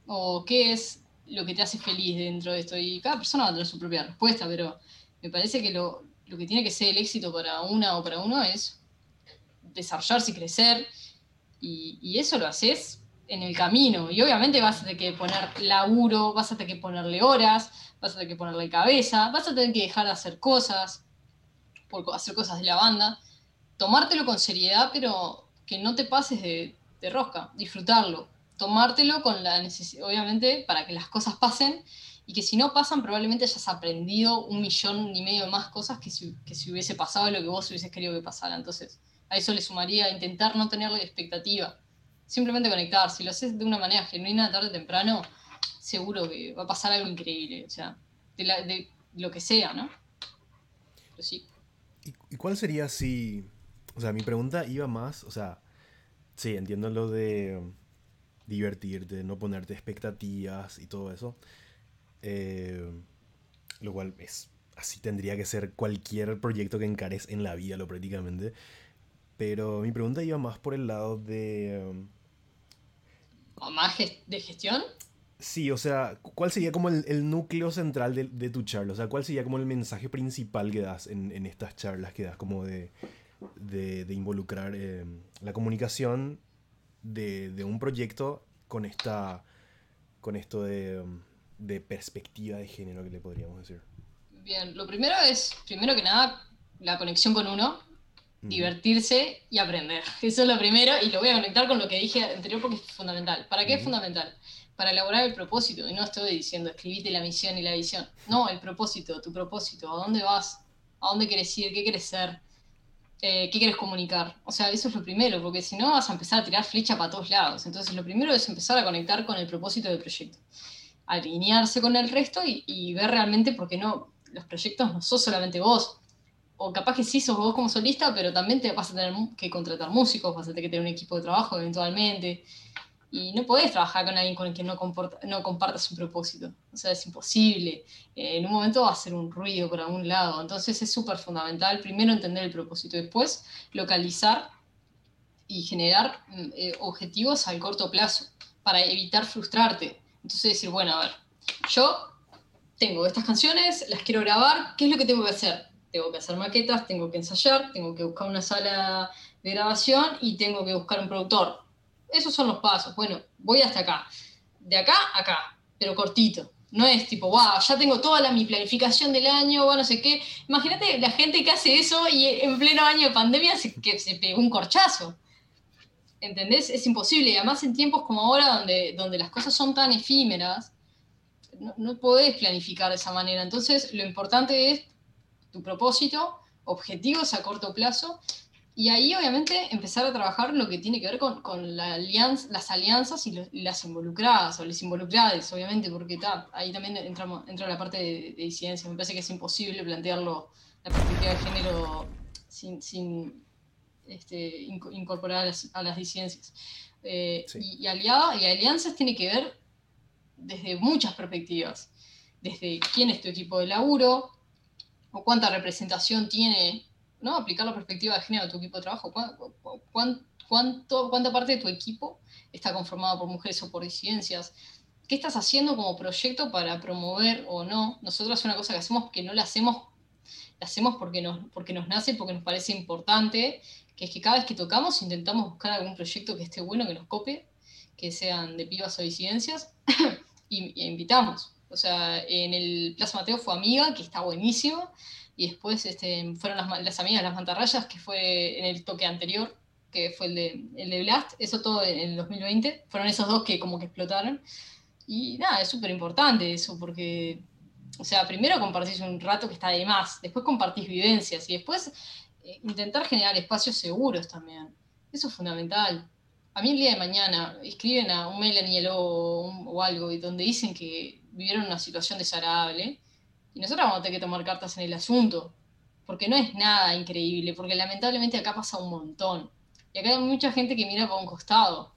o qué es lo que te hace feliz dentro de esto. Y cada persona va a tener su propia respuesta, pero me parece que lo, que tiene que ser el éxito para una o para uno es desarrollarse y crecer. Y, eso lo haces en el camino. Y obviamente vas a tener que poner laburo, vas a tener que ponerle horas, vas a tener que ponerle cabeza, vas a tener que dejar de hacer cosas, por hacer cosas de la banda. Tomártelo con seriedad, pero que no te pases de, de rosca, disfrutarlo tomártelo con la necesidad, obviamente, para que las cosas pasen y que si no pasan probablemente hayas aprendido un millón y medio más cosas que si, que si hubiese pasado lo que vos hubieses querido que pasara. Entonces, a eso le sumaría intentar no tenerle expectativa, simplemente conectar. Si lo haces de una manera genuina, tarde o temprano, seguro que va a pasar algo increíble, o sea, de, lo que sea, ¿no? Pero sí. ¿Y, cuál sería si... O sea, mi pregunta iba más, o sea, sí, entiendo lo de divertirte, no ponerte expectativas y todo eso. Eh, lo cual es así tendría que ser cualquier proyecto que encares en la vida, lo prácticamente. Pero mi pregunta iba más por el lado de... Um, ¿O más de gestión? Sí, o sea, ¿cuál sería como el, núcleo central de, tu charla? O sea, ¿cuál sería como el mensaje principal que das en, estas charlas que das como de, de, involucrar eh, la comunicación de, un proyecto con esta con esto de, de perspectiva de género que le podríamos decir? Bien, lo primero es, primero que nada, la conexión con uno, divertirse y aprender. Eso es lo primero y lo voy a conectar con lo que dije anterior porque es fundamental. ¿Para qué es fundamental? Para elaborar el propósito. Y no estoy diciendo escribite la misión y la visión. No, el propósito, tu propósito. ¿A dónde vas? ¿A dónde quieres ir? ¿Qué quieres ser? Eh, ¿Qué quieres comunicar? O sea, eso es lo primero, porque si no vas a empezar a tirar flecha para todos lados. Entonces, lo primero es empezar a conectar con el propósito del proyecto. Alinearse con el resto y, y ver realmente, porque no, los proyectos no sos solamente vos o capaz que sí sos vos como solista, pero también te vas a tener que contratar músicos, vas a tener que tener un equipo de trabajo eventualmente. Y no podés trabajar con alguien con el que no, no compartas un propósito. O sea, es imposible. Eh, en un momento va a ser un ruido por algún lado. Entonces es súper fundamental, primero entender el propósito, después localizar y generar mm, eh, objetivos al corto plazo para evitar frustrarte. Entonces decir, bueno, a ver, yo tengo estas canciones, las quiero grabar, ¿qué es lo que tengo que hacer? tengo que hacer maquetas, tengo que ensayar, tengo que buscar una sala de grabación y tengo que buscar un productor. Esos son los pasos. Bueno, voy hasta acá. De acá a acá, pero cortito. No es tipo, wow, ya tengo toda la, mi planificación del año, no sé qué. Imagínate la gente que hace eso y en pleno año de pandemia se, que se pegó un corchazo. ¿Entendés? Es imposible. Y además en tiempos como ahora, donde, donde las cosas son tan efímeras, no, no podés planificar de esa manera. Entonces, lo importante es tu propósito, objetivos a corto plazo, y ahí obviamente empezar a trabajar lo que tiene que ver con, la alianza, las alianzas y, las involucradas, o las involucradas, obviamente, porque ahí también entramos, entra la parte de, disidencia. Me parece que es imposible plantearlo, la perspectiva de género, sin, este, incorporar a las, disidencias. Eh, y, y alianzas tiene que ver desde muchas perspectivas. Desde quién es tu equipo de laburo, o cuánta representación tiene, ¿no? Aplicar la perspectiva de género a tu equipo de trabajo. ¿Cuánto, ¿Cuánta parte de tu equipo está conformado por mujeres o por disidencias? ¿Qué estás haciendo como proyecto para promover o no? Nosotros es una cosa que hacemos que no la hacemos, la hacemos porque nos, porque nos nace, porque nos parece importante, que es que cada vez que tocamos intentamos buscar algún proyecto que esté bueno, que nos copie, que sean de pibas o disidencias, y, y invitamos. O sea, en el Plaza Mateo fue Amiga, que está buenísimo, y después este, fueron las, las amigas Las Mantarrayas, que fue en el toque anterior, que fue el de, el de Blast, eso todo en el 2020, fueron esos dos que como que explotaron. Y nada, es súper importante eso, porque, o sea, primero compartís un rato que está de más, después compartís vivencias y después eh, intentar generar espacios seguros también. Eso es fundamental. A mí el día de mañana escriben a un mail a o, o algo y donde dicen que vivieron una situación desagradable y nosotros vamos a tener que tomar cartas en el asunto, porque no es nada increíble, porque lamentablemente acá pasa un montón. Y acá hay mucha gente que mira por un costado.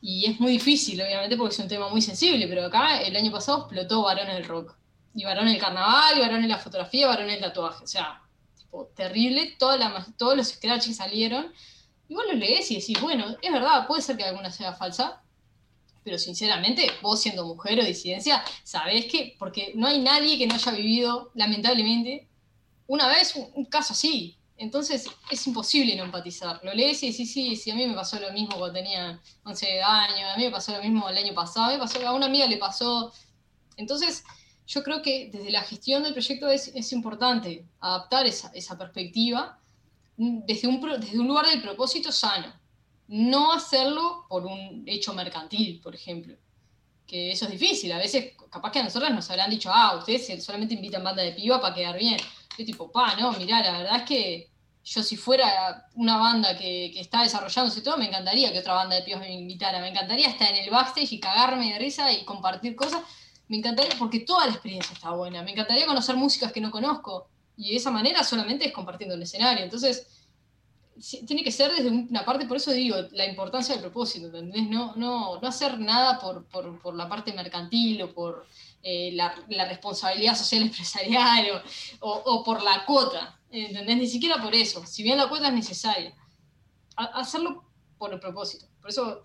Y es muy difícil, obviamente, porque es un tema muy sensible, pero acá el año pasado explotó varón el rock. Y varón el carnaval, y varón en la fotografía, varón el tatuaje. O sea, tipo, terrible, toda la, todos los scratches salieron. Y vos lo lees y decís, bueno, es verdad, puede ser que alguna sea falsa, pero sinceramente, vos siendo mujer o disidencia, sabés que, porque no hay nadie que no haya vivido, lamentablemente, una vez un, caso así. Entonces es imposible no empatizar. Lo lees y decís, sí, sí, a mí me pasó lo mismo cuando tenía 11 años, a mí me pasó lo mismo el año pasado, a, mí pasó, a una amiga le pasó. Entonces, yo creo que desde la gestión del proyecto es, importante adaptar esa, esa perspectiva desde un, desde un lugar del propósito sano no hacerlo por un hecho mercantil, por ejemplo. Que eso es difícil. A veces, capaz que a nosotros nos habrán dicho, ah, ustedes solamente invitan banda de piba para quedar bien. Yo tipo, pa, no, mirá, la verdad es que yo si fuera una banda que, que está desarrollándose todo, me encantaría que otra banda de pibas me invitara. Me encantaría estar en el backstage y cagarme de risa y compartir cosas. Me encantaría, porque toda la experiencia está buena. Me encantaría conocer músicas que no conozco. Y de esa manera solamente es compartiendo el escenario. Entonces, tiene que ser desde una parte, por eso digo, la importancia del propósito, ¿entendés? No, no, no hacer nada por, por, por, la parte mercantil o por eh, la, la, responsabilidad social empresarial o, o, por la cuota, ¿entendés? Ni siquiera por eso, si bien la cuota es necesaria. hacerlo por el propósito. Por eso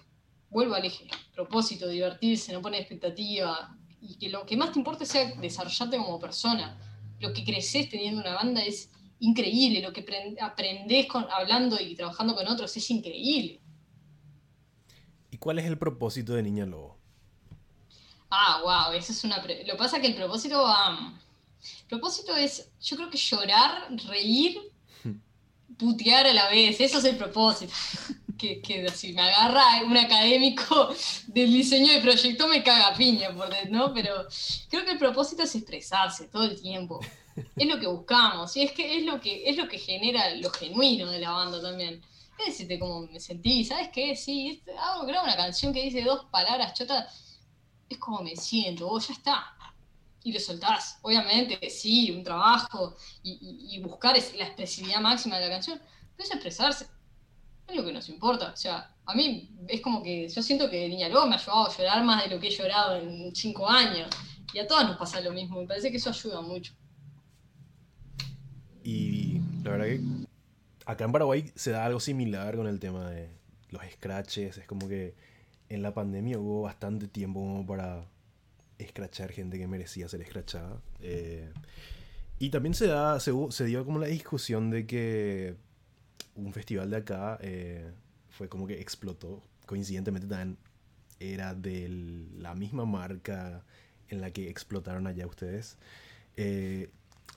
vuelvo al eje, propósito, divertirse, no poner expectativa, y que lo que más te importa sea desarrollarte como persona. Lo que creces teniendo una banda es increíble, lo que aprendés con, hablando y trabajando con otros es increíble. ¿Y cuál es el propósito de Niña Lobo? Ah, wow, eso es una... Lo que pasa es que el propósito va... el propósito es, yo creo que llorar, reír, putear a la vez, eso es el propósito. que, que si me agarra un académico del diseño de proyecto me caga piña, por ¿no? Pero creo que el propósito es expresarse todo el tiempo. Es lo que buscamos, y es que es lo que, es lo que genera lo genuino de la banda también. Es decirte cómo me sentí, ¿sabes qué? Sí, hago grabo una canción que dice dos palabras chotas, es como me siento, vos ya está. Y lo soltás, obviamente, sí, un trabajo y, buscar la expresividad máxima de la canción, pero es expresarse es lo que nos importa. O sea, a mí es como que yo siento que Niña Lobo me ha ayudado a llorar más de lo que he llorado en cinco años. Y a todas nos pasa lo mismo. Me parece que eso ayuda mucho. Y la verdad que acá en Paraguay se da algo similar con el tema de los scratches. Es como que en la pandemia hubo bastante tiempo para escrachar gente que merecía ser escrachada. Eh, y también se, da, se, dio como la discusión de que un festival de acá eh, fue como que explotó. Coincidentemente también era de la misma marca en la que explotaron allá ustedes. Eh,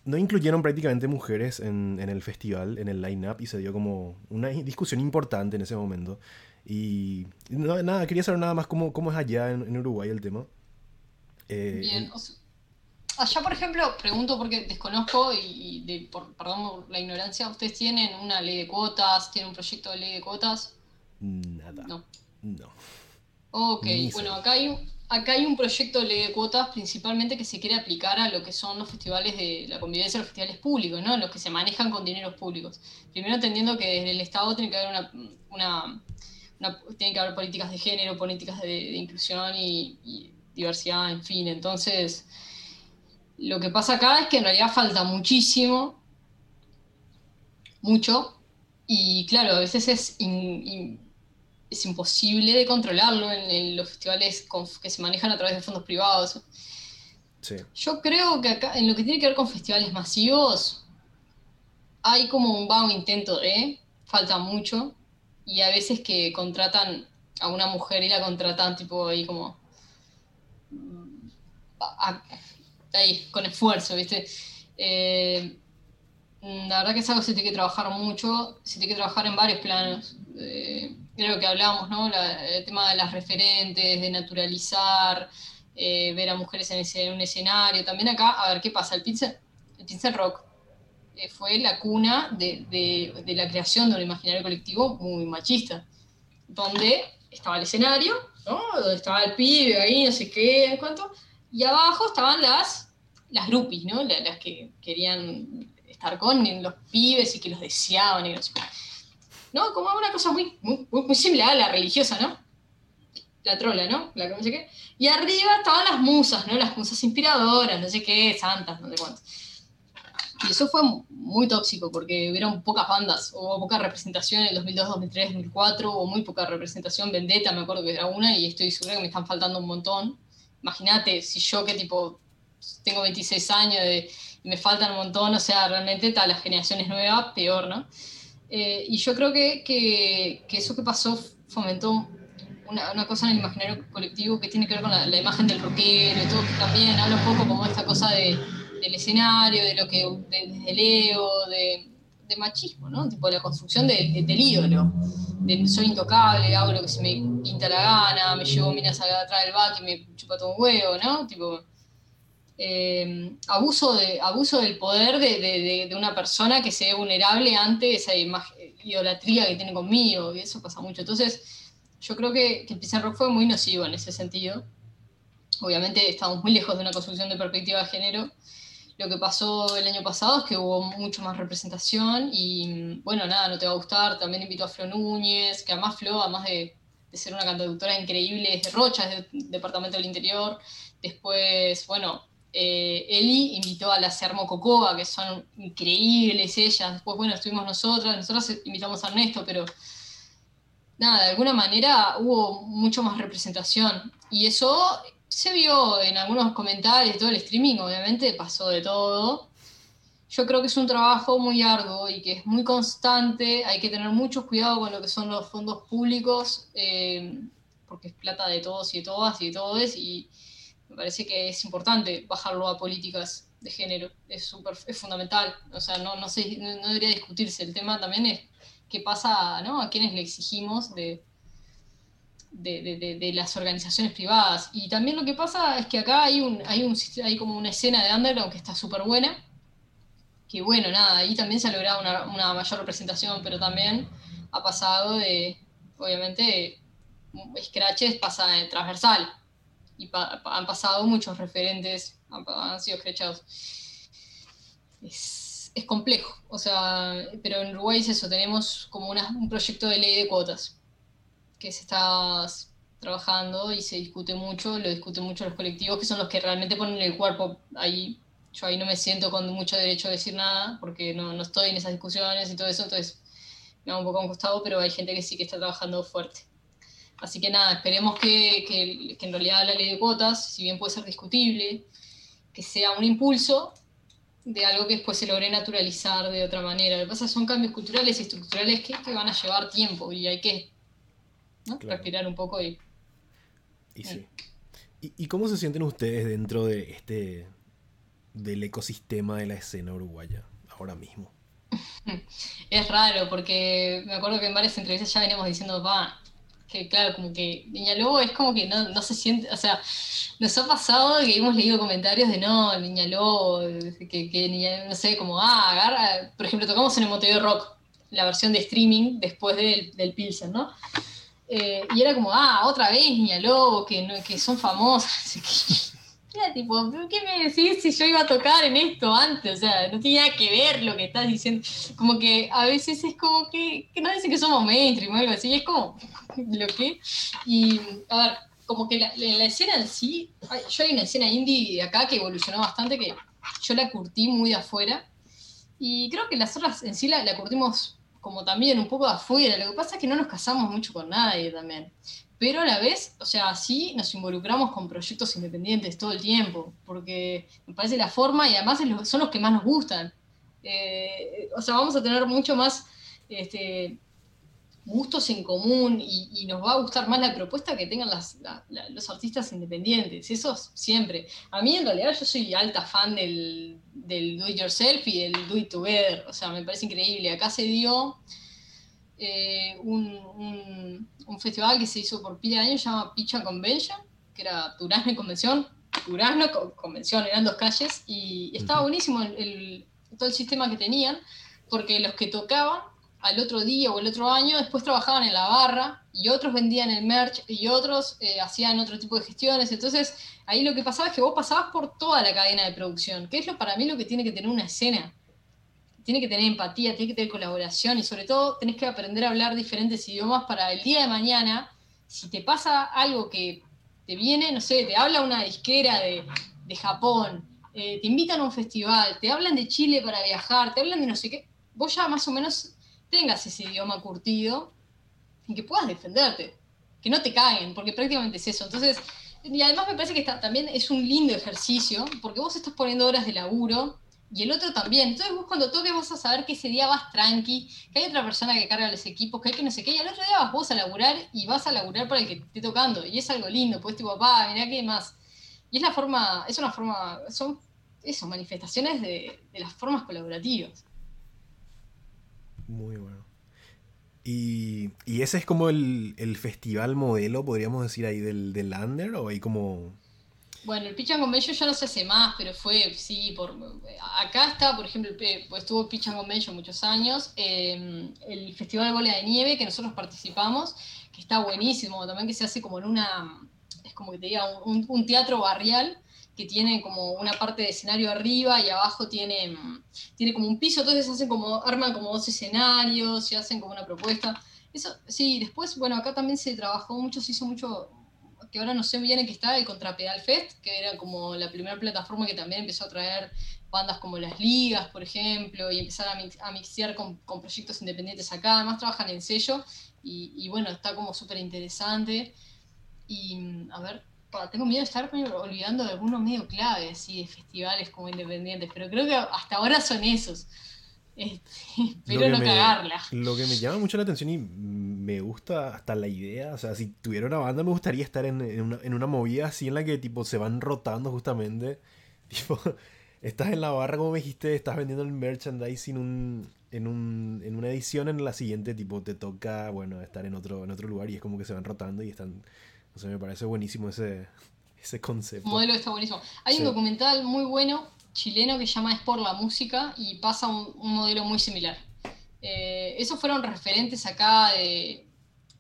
no incluyeron prácticamente mujeres en, el festival, en el line-up, y se dio como una discusión importante en ese momento. Y nada, quería saber nada más cómo, cómo es allá en, Uruguay el tema. Eh, Bien, Allá, por ejemplo, pregunto porque desconozco y, de, por, perdón la ignorancia, ¿ustedes tienen una ley de cuotas? ¿Tienen un proyecto de ley de cuotas? Nada. No. No. Ok, bueno, acá hay, acá hay un proyecto de ley de cuotas principalmente que se quiere aplicar a lo que son los festivales de la convivencia los festivales públicos, ¿no? Los que se manejan con dineros públicos. Primero entendiendo que desde el Estado tiene que haber una, tiene que haber políticas de género, políticas de, inclusión y diversidad, en fin. Entonces lo que pasa acá es que en realidad falta muchísimo, mucho, y claro, a veces es, es imposible de controlarlo en, los festivales que se manejan a través de fondos privados. Yo creo que acá, en lo que tiene que ver con festivales masivos, hay como un vago intento de, falta mucho, y a veces que contratan a una mujer y la contratan tipo ahí como ahí, con esfuerzo, ¿viste? Eh, la verdad que es algo que se tiene que trabajar mucho, se tiene que trabajar en varios planos. Eh, creo que hablamos, ¿no? el tema de las referentes, de naturalizar, eh, ver a mujeres en, un escenario. También acá, a ver qué pasa. El pincel, el pincel rock fue la cuna de, la creación de un imaginario colectivo muy machista, donde estaba el escenario, ¿no? Donde estaba el pibe ahí, no sé qué, cuánto, y abajo estaban las, las groupies, ¿no? Las, que querían estar con los pibes y que los deseaban y no sé ¿No? Como una cosa muy, muy, similar a la religiosa, ¿no? La trola, ¿no? La que no sé qué. Y arriba estaban las musas, ¿no? Las musas inspiradoras, no sé qué, santas, no sé cuántas. Y eso fue muy tóxico porque hubieron pocas bandas, hubo poca representación en el 2002, 2003, 2004, hubo muy poca representación. Vendetta, me acuerdo que era una y estoy segura que me están faltando un montón imagínate, si yo que tipo tengo 26 años y me faltan un montón, o sea, realmente tal, la generación es nueva, peor, ¿no? Eh, y yo creo que, que, eso que pasó fomentó una, cosa en el imaginario colectivo que tiene que ver con la, imagen del rockero y todo, que también habla un poco como esta cosa de, del escenario, de lo que, de, del de, de machismo, ¿no? Tipo la construcción del ídolo soy intocable, hago lo que se me pinta la gana, me llevo minas atrás del back y me chupa todo un huevo, ¿no? Tipo, eh, abuso, de, abuso del poder de, una persona que se ve vulnerable ante esa idolatría que tiene conmigo, y eso pasa mucho. Entonces, yo creo que, que el Rock fue muy nocivo en ese sentido. Obviamente estamos muy lejos de una construcción de perspectiva de género, lo que pasó el año pasado es que hubo mucho más representación y bueno, nada, no te va a gustar. También invitó a Flo Núñez, que además Flo, además de, ser una cantautora increíble, es de Rocha, es del Departamento del Interior. Después, bueno, eh, Eli invitó a la Sermo Cocoa, que son increíbles ellas. Después, bueno, estuvimos nosotras, nosotros invitamos a Ernesto, pero nada, de alguna manera hubo mucho más representación. Y eso se vio en algunos comentarios, todo el streaming, obviamente pasó de todo. Yo creo que es un trabajo muy arduo y que es muy constante. Hay que tener mucho cuidado con lo que son los fondos públicos, eh, porque es plata de todos y de todas y de todos, y me parece que es importante bajarlo a políticas de género, es, super, es fundamental, o sea, no, no, sé, no, debería discutirse, el tema también es qué pasa, ¿no? A quienes le exigimos de, de, de, las organizaciones privadas. Y también lo que pasa es que acá hay, un, hay, un, hay como una escena de underground que está súper buena, que bueno, nada, ahí también se ha logrado una, una mayor representación, pero también ha pasado de, obviamente, scratches pasa de transversal y han pasado muchos referentes, han, sido escrachados. Es, es, complejo, o sea, pero en Uruguay es eso, tenemos como un proyecto de ley de cuotas que se está trabajando y se discute mucho, lo discuten mucho los colectivos, que son los que realmente ponen el cuerpo ahí. Yo ahí no me siento con mucho derecho a decir nada, porque no, no estoy en esas discusiones y todo eso, entonces me hago un poco a un costado, pero hay gente que sí que está trabajando fuerte. Así que nada, esperemos que, que, en realidad la ley de cuotas, si bien puede ser discutible, que sea un impulso de algo que después se logre naturalizar de otra manera. Lo que pasa son cambios culturales y estructurales que, que van a llevar tiempo y hay que respirar un poco y... Y, sí. ¿Y, ¿Y cómo se sienten ustedes dentro de este del ecosistema de la escena uruguaya ahora mismo? Es raro, porque me acuerdo que en varias entrevistas ya veníamos diciendo, va, que claro, como que Niña Lobo es como que no, no, se siente, o sea, nos ha pasado que hemos leído comentarios de no, Niña Lobo, que, que no sé, como, ah, agarra, por ejemplo, tocamos en el Montevideo Rock, la versión de streaming después del, del Pilsen, ¿no? Eh, y era como, ah, otra vez Niña Lobo, que, que son famosas. ¿qué me decís si yo iba a tocar en esto antes? O sea, no tiene nada que ver lo que estás diciendo. Como que a veces es como que, que no dicen que somos mainstream o es como, ¿lo que? Y, a ver, como que la, escena en sí, yo hay una escena indie de acá que evolucionó bastante, que yo la curtí muy de afuera, y creo que las otras en sí la, la curtimos como también un poco de afuera, lo que pasa es que no nos casamos mucho con nadie también pero a la vez, o sea, sí nos involucramos con proyectos independientes todo el tiempo, porque me parece la forma y además son los que más nos gustan. Eh, o sea, vamos a tener mucho más este, gustos en común y, nos va a gustar más la propuesta que tengan los artistas independientes, eso siempre. A mí en realidad yo soy alta fan del, del do it yourself y del do it together, o sea, me parece increíble. Acá se dio eh, un, festival que se hizo por pila de años, se llama Picha Convention, que era Durazno y Convención, Durazno, Convención, eran dos calles, y estaba buenísimo el, todo el sistema que tenían, porque los que tocaban al otro día o el otro año después trabajaban en la barra y otros vendían el merch y otros eh, hacían otro tipo de gestiones. Entonces ahí lo que pasaba es que vos pasabas por toda la cadena de producción, que es lo para mí lo que tiene que tener una escena tiene que tener empatía, tiene que tener colaboración y sobre todo tenés que aprender a hablar diferentes idiomas para el día de mañana, si te pasa algo que te viene, no sé, te habla una disquera de, Japón, eh, te invitan a un festival, te hablan de Chile para viajar, te hablan de no sé qué, vos ya más o menos tengas ese idioma curtido y que puedas defenderte, que no te caigan, porque prácticamente es eso. Entonces, y además me parece que también es un lindo ejercicio, porque vos estás poniendo horas de laburo y el otro también. Entonces vos cuando toques vas a saber que ese día vas tranqui, que hay otra persona que carga los equipos, que hay que no sé qué, y al otro día vas vos a laburar y vas a laburar para el que te esté tocando. Y es algo lindo, pues tu papá, mirá qué más. Y es la forma, es una forma, son eso, manifestaciones de, las formas colaborativas. Muy bueno. Y, ese es como el, festival modelo, podríamos decir ahí, del, del Lander, o hay como bueno, el Pitch Convention ya no se hace más, pero fue, sí, por acá está, por ejemplo, pues estuvo Pitch Convention muchos años, em, el Festival de Bola de Nieve que nosotros participamos, que está buenísimo, también que se hace como en una, es como que te diga, un, teatro barrial, que tiene como una parte de escenario arriba y abajo tiene, tiene como un piso, entonces hacen como, arman como dos escenarios y hacen como una propuesta. Eso, sí, después, bueno, acá también se trabajó mucho, se hizo mucho, que ahora no sé bien en qué está, el Contrapedal Fest, que era como la primera plataforma que también empezó a traer bandas como las ligas, por ejemplo, y empezar a, mixear con, proyectos independientes acá. Además trabajan en sello y, bueno, está como súper interesante. Y a ver, tengo miedo de estar olvidando de algunos medio clave, así, de festivales como independientes, pero creo que hasta ahora son esos. Este, espero no cagarla. Lo que me llama mucho la atención y me gusta hasta la idea, o sea, si tuviera una banda me gustaría estar en, una, en una movida así en la que tipo se van rotando justamente. Tipo, estás en la barra, como me dijiste, estás vendiendo el merchandising un, en, un, en una edición, en la siguiente, tipo, te toca, bueno, estar en otro, en otro lugar y es como que se van rotando y están... O sea, me parece buenísimo ese, ese concepto. El modelo está buenísimo. Hay un documental muy bueno chileno que se llama Es por la música y pasa un, modelo muy similar. Eh, esos fueron referentes acá de,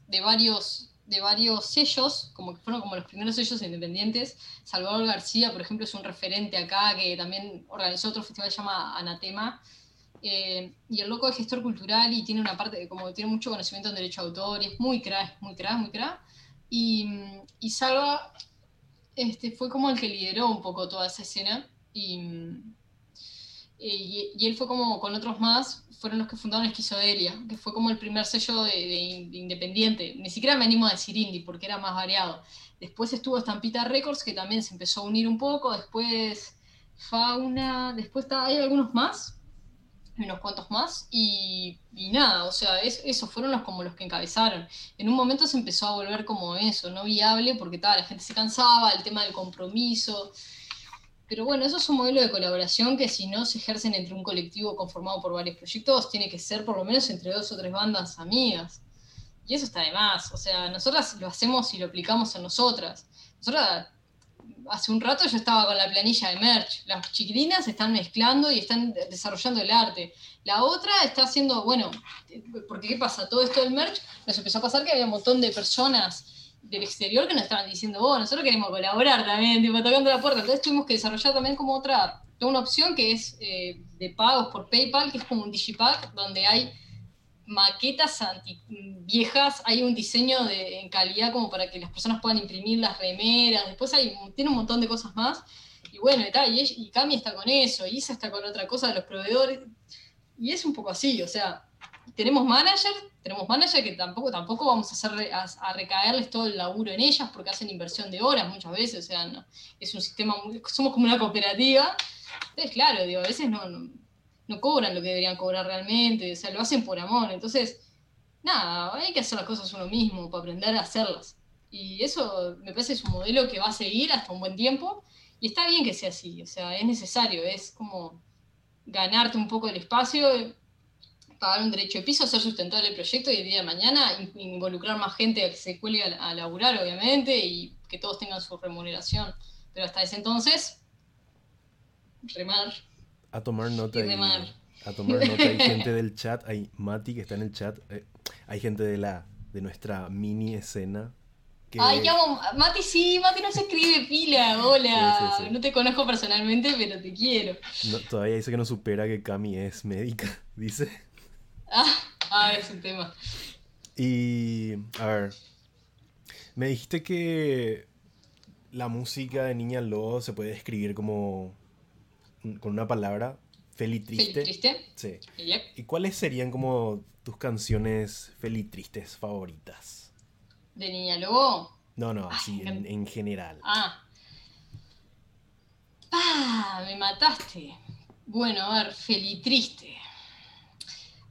de, varios, de varios sellos, como que fueron como los primeros sellos independientes. Salvador García, por ejemplo, es un referente acá que también organizó otro festival que se llama Anatema. Eh, y el loco es gestor cultural y tiene una parte, como tiene mucho conocimiento en derecho a autor, y es muy crack, muy crack, muy crack. Y, y Salva este, fue como el que lideró un poco toda esa escena. Y, y, él fue como con otros más, fueron los que fundaron Esquizodelia, que fue como el primer sello de, independiente. Ni siquiera me animo a decir indie, porque era más variado. Después estuvo Estampita Records, que también se empezó a unir un poco. Después Fauna, después hay algunos más, unos cuantos más, y, nada, o sea, esos fueron los como los que encabezaron. En un momento se empezó a volver como eso, no viable, porque la gente se cansaba, el tema del compromiso. Pero bueno, eso es un modelo de colaboración que si no se ejercen entre un colectivo conformado por varios proyectos, tiene que ser por lo menos entre dos o tres bandas amigas. Y eso está de más. O sea, nosotras lo hacemos y lo aplicamos en nosotras. Nosotras, hace un rato yo estaba con la planilla de merch. Las chiquilinas están mezclando y están desarrollando el arte. La otra está haciendo, bueno, porque ¿qué pasa? Todo esto del merch nos empezó a pasar que había un montón de personas del exterior que nos estaban diciendo, oh, nosotros queremos colaborar también, tipo, tocando la puerta. Entonces tuvimos que desarrollar también como otra, una opción que es eh, de pagos por PayPal, que es como un digipack, donde hay maquetas anti viejas, hay un diseño de, en calidad como para que las personas puedan imprimir las remeras, después hay, tiene un montón de cosas más. Y bueno, y, y, y Cami está con eso, Isa está con otra cosa de los proveedores. Y es un poco así, o sea, tenemos manager, tenemos manager que tampoco, tampoco vamos a, hacer, a, recaerles todo el laburo en ellas porque hacen inversión de horas muchas veces, o sea, es un sistema, somos como una cooperativa. Entonces, claro, digo, a veces no, no, cobran lo que deberían cobrar realmente, o sea, lo hacen por amor. Entonces, nada, hay que hacer las cosas uno mismo para aprender a hacerlas. Y eso me parece es un modelo que va a seguir hasta un buen tiempo. Y está bien que sea así, o sea, es necesario, es como ganarte un poco el espacio pagar un derecho de piso, hacer sustentable el proyecto y el día de mañana involucrar más gente a que se cuelgue a, laburar, obviamente, y que todos tengan su remuneración. Pero hasta ese entonces, remar. A tomar nota. Y a tomar nota. Hay gente del chat, hay Mati que está en el chat, eh, hay gente de, la, de nuestra mini escena Ay, llamo. Mati, sí, Mati no se escribe pila. Hola. No te conozco personalmente, pero te quiero. todavía dice que no supera que Cami es médica, dice. Ah, ah, es un tema. Y, a ver, me dijiste que la música de Niña Lobo se puede describir como con una palabra, feliz-triste. ¿Triste? Sí. ¿Y cuáles serían como tus canciones feliz-tristes favoritas? ¿De Niña Lobo? No, no, así, en, en, general. Ah. Ah, me mataste. Bueno, a ver, feliz-triste.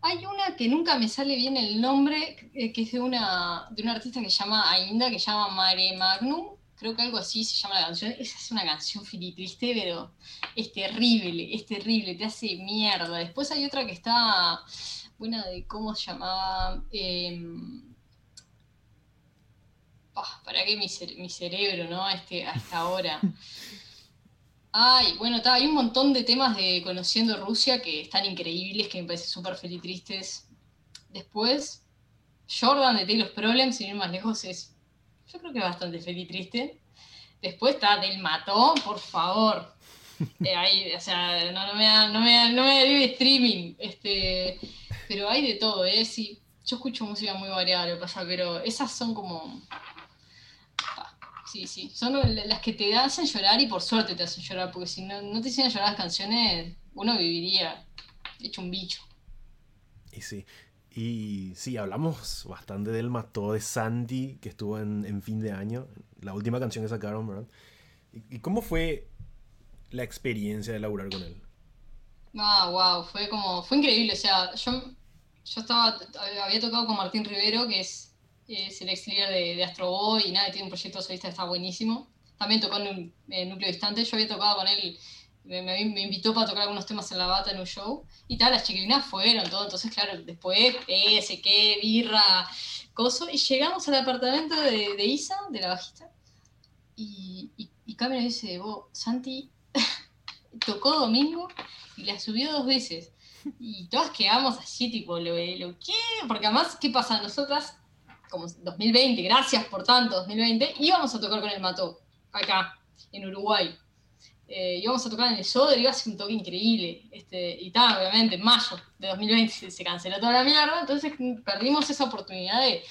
Hay una que nunca me sale bien el nombre, eh, que es de una, de una artista que se llama Ainda, que se llama Mare Magnum. Creo que algo así se llama la canción. Esa es una canción triste, pero es terrible, es terrible, te hace mierda. Después hay otra que está buena de cómo se llamaba. Em, para qué mi, mi, cerebro, ¿no? Este, hasta ahora. Ay, bueno, hay un montón de temas de Conociendo Rusia que están increíbles, que me parecen súper tristes. Después, Jordan de Taylor's Problems, sin ir más lejos, es. Yo creo que es bastante feliz triste. Después está Del Mató, por favor. Eh, o sea, no, me da, no me no me streaming. Este, pero hay de todo, ¿eh? Sí, yo escucho música muy variada, lo que pasa, pero esas son como sí, sí. Son las que te hacen llorar y por suerte te hacen llorar, porque si no, no te hicieran llorar las canciones, uno viviría hecho un bicho. Y sí. Y sí, hablamos bastante del mató de Sandy, que estuvo en, fin de año, la última canción que sacaron, ¿verdad? ¿Y, cómo fue la experiencia de laburar con él? Ah, wow, fue como, fue increíble, o sea, yo, yo estaba, había tocado con Martín Rivero, que es, es el ex líder de, de Astro Boy, y nada, tiene un proyecto solista que está buenísimo. También tocó en, un, en Núcleo Distante, yo había tocado con él, me, me, me, invitó para tocar algunos temas en la bata en un show, y tal, las chiquilinas fueron, todo, entonces claro, después, ese, qué, birra, coso, y llegamos al apartamento de, de Isa, de la bajista, y, y, y Camila dice, vos, Santi, tocó domingo y la subió dos veces. Y todas quedamos así, tipo, lo, lo ¿qué? Porque además, ¿qué pasa? Nosotras, como 2020, gracias por tanto, 2020, íbamos a tocar con el Mató, acá, en Uruguay. Eh, íbamos a tocar en el Soder, iba a ser un toque increíble. Este, y tal, obviamente, en mayo de 2020 se, canceló toda la mierda, entonces perdimos esa oportunidad de,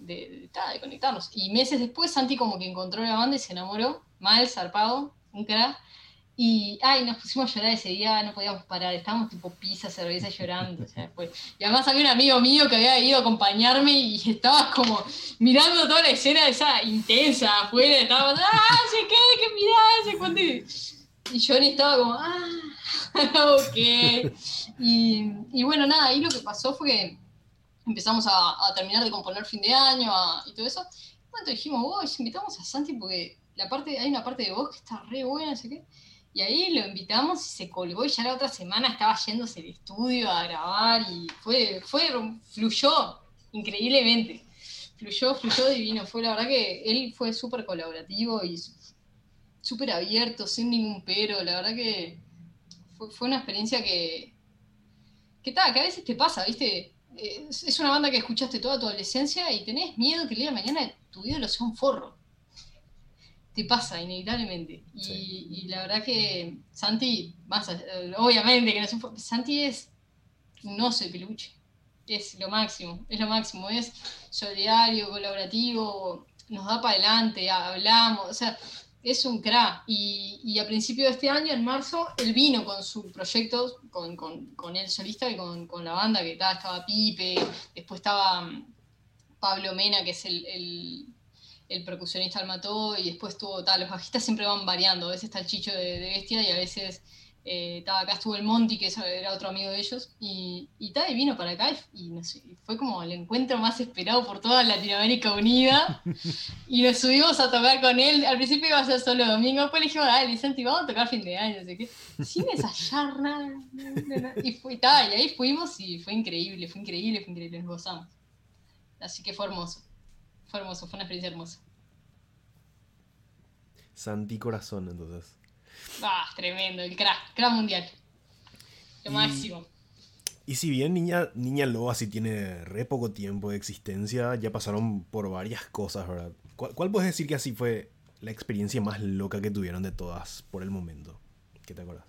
de, de, de, conectarnos. Y meses después, Santi como que encontró la banda y se enamoró, mal, zarpado, un crack. Y, ay, nos pusimos a llorar ese día, no podíamos parar, estábamos tipo pizza, cerveza, llorando. O sea, pues. Y además había un amigo mío que había ido a acompañarme y estaba como mirando toda la escena esa intensa afuera, estaba, ah, se qué, que mirá, se cuánto. Y Johnny estaba como, ah, ok. Y, bueno, nada, ahí lo que pasó fue que empezamos a, terminar de componer fin de año y todo eso. Y bueno, dijimos, vos, invitamos a Santi porque la parte, hay una parte de vos que está re buena, no sé qué. Y ahí lo invitamos y se colgó y ya la otra semana estaba yéndose al estudio a grabar y fue, fue, fluyó increíblemente. Fluyó, fluyó divino. Fue la verdad que él fue súper colaborativo y súper abierto, sin ningún pero. La verdad que fue, una experiencia que, que, ta, que a veces te pasa, ¿viste? Es, es una banda que escuchaste toda tu adolescencia y tenés miedo que el día de mañana tu ídolo sea un forro te pasa inevitablemente. Y, sí. y, la verdad que Santi, más obviamente que no es un, Santi es un oso de peluche. Es lo máximo, es lo máximo, es solidario, colaborativo, nos da para adelante, hablamos, o sea, es un crack. Y, y, a principio de este año, en marzo, él vino con su proyecto, con, con, con el solista y con, con la banda, que estaba, estaba Pipe, después estaba mm, Pablo Mena, que es el, el el percusionista al mató y después tuvo tal, los bajistas siempre van variando, a veces está el Chicho de, de Bestia y a veces eh, ta, acá estuvo el Monty, que era otro amigo de ellos, y, y, ta, y vino para acá y, y no sé, fue como el encuentro más esperado por toda Latinoamérica unida. Y nos subimos a tocar con él, al principio iba a ser solo domingo, después le dijimos, dale, Santi, vamos a tocar fin de año, sé qué, sin ensayar nada, y, fue, ta, y ahí fuimos y fue increíble, fue increíble, fue increíble, nos gozamos. Así que fue hermoso. Fue hermoso, fue una experiencia hermosa. Santi Corazón, entonces. Ah, tremendo, el crack, crack mundial. Lo y, máximo. Y si bien Niña, Niña Loba sí tiene re poco tiempo de existencia, ya pasaron por varias cosas, ¿verdad? ¿Cuál, ¿Cuál, puedes decir que así fue la experiencia más loca que tuvieron de todas por el momento? ¿Qué te acuerdas?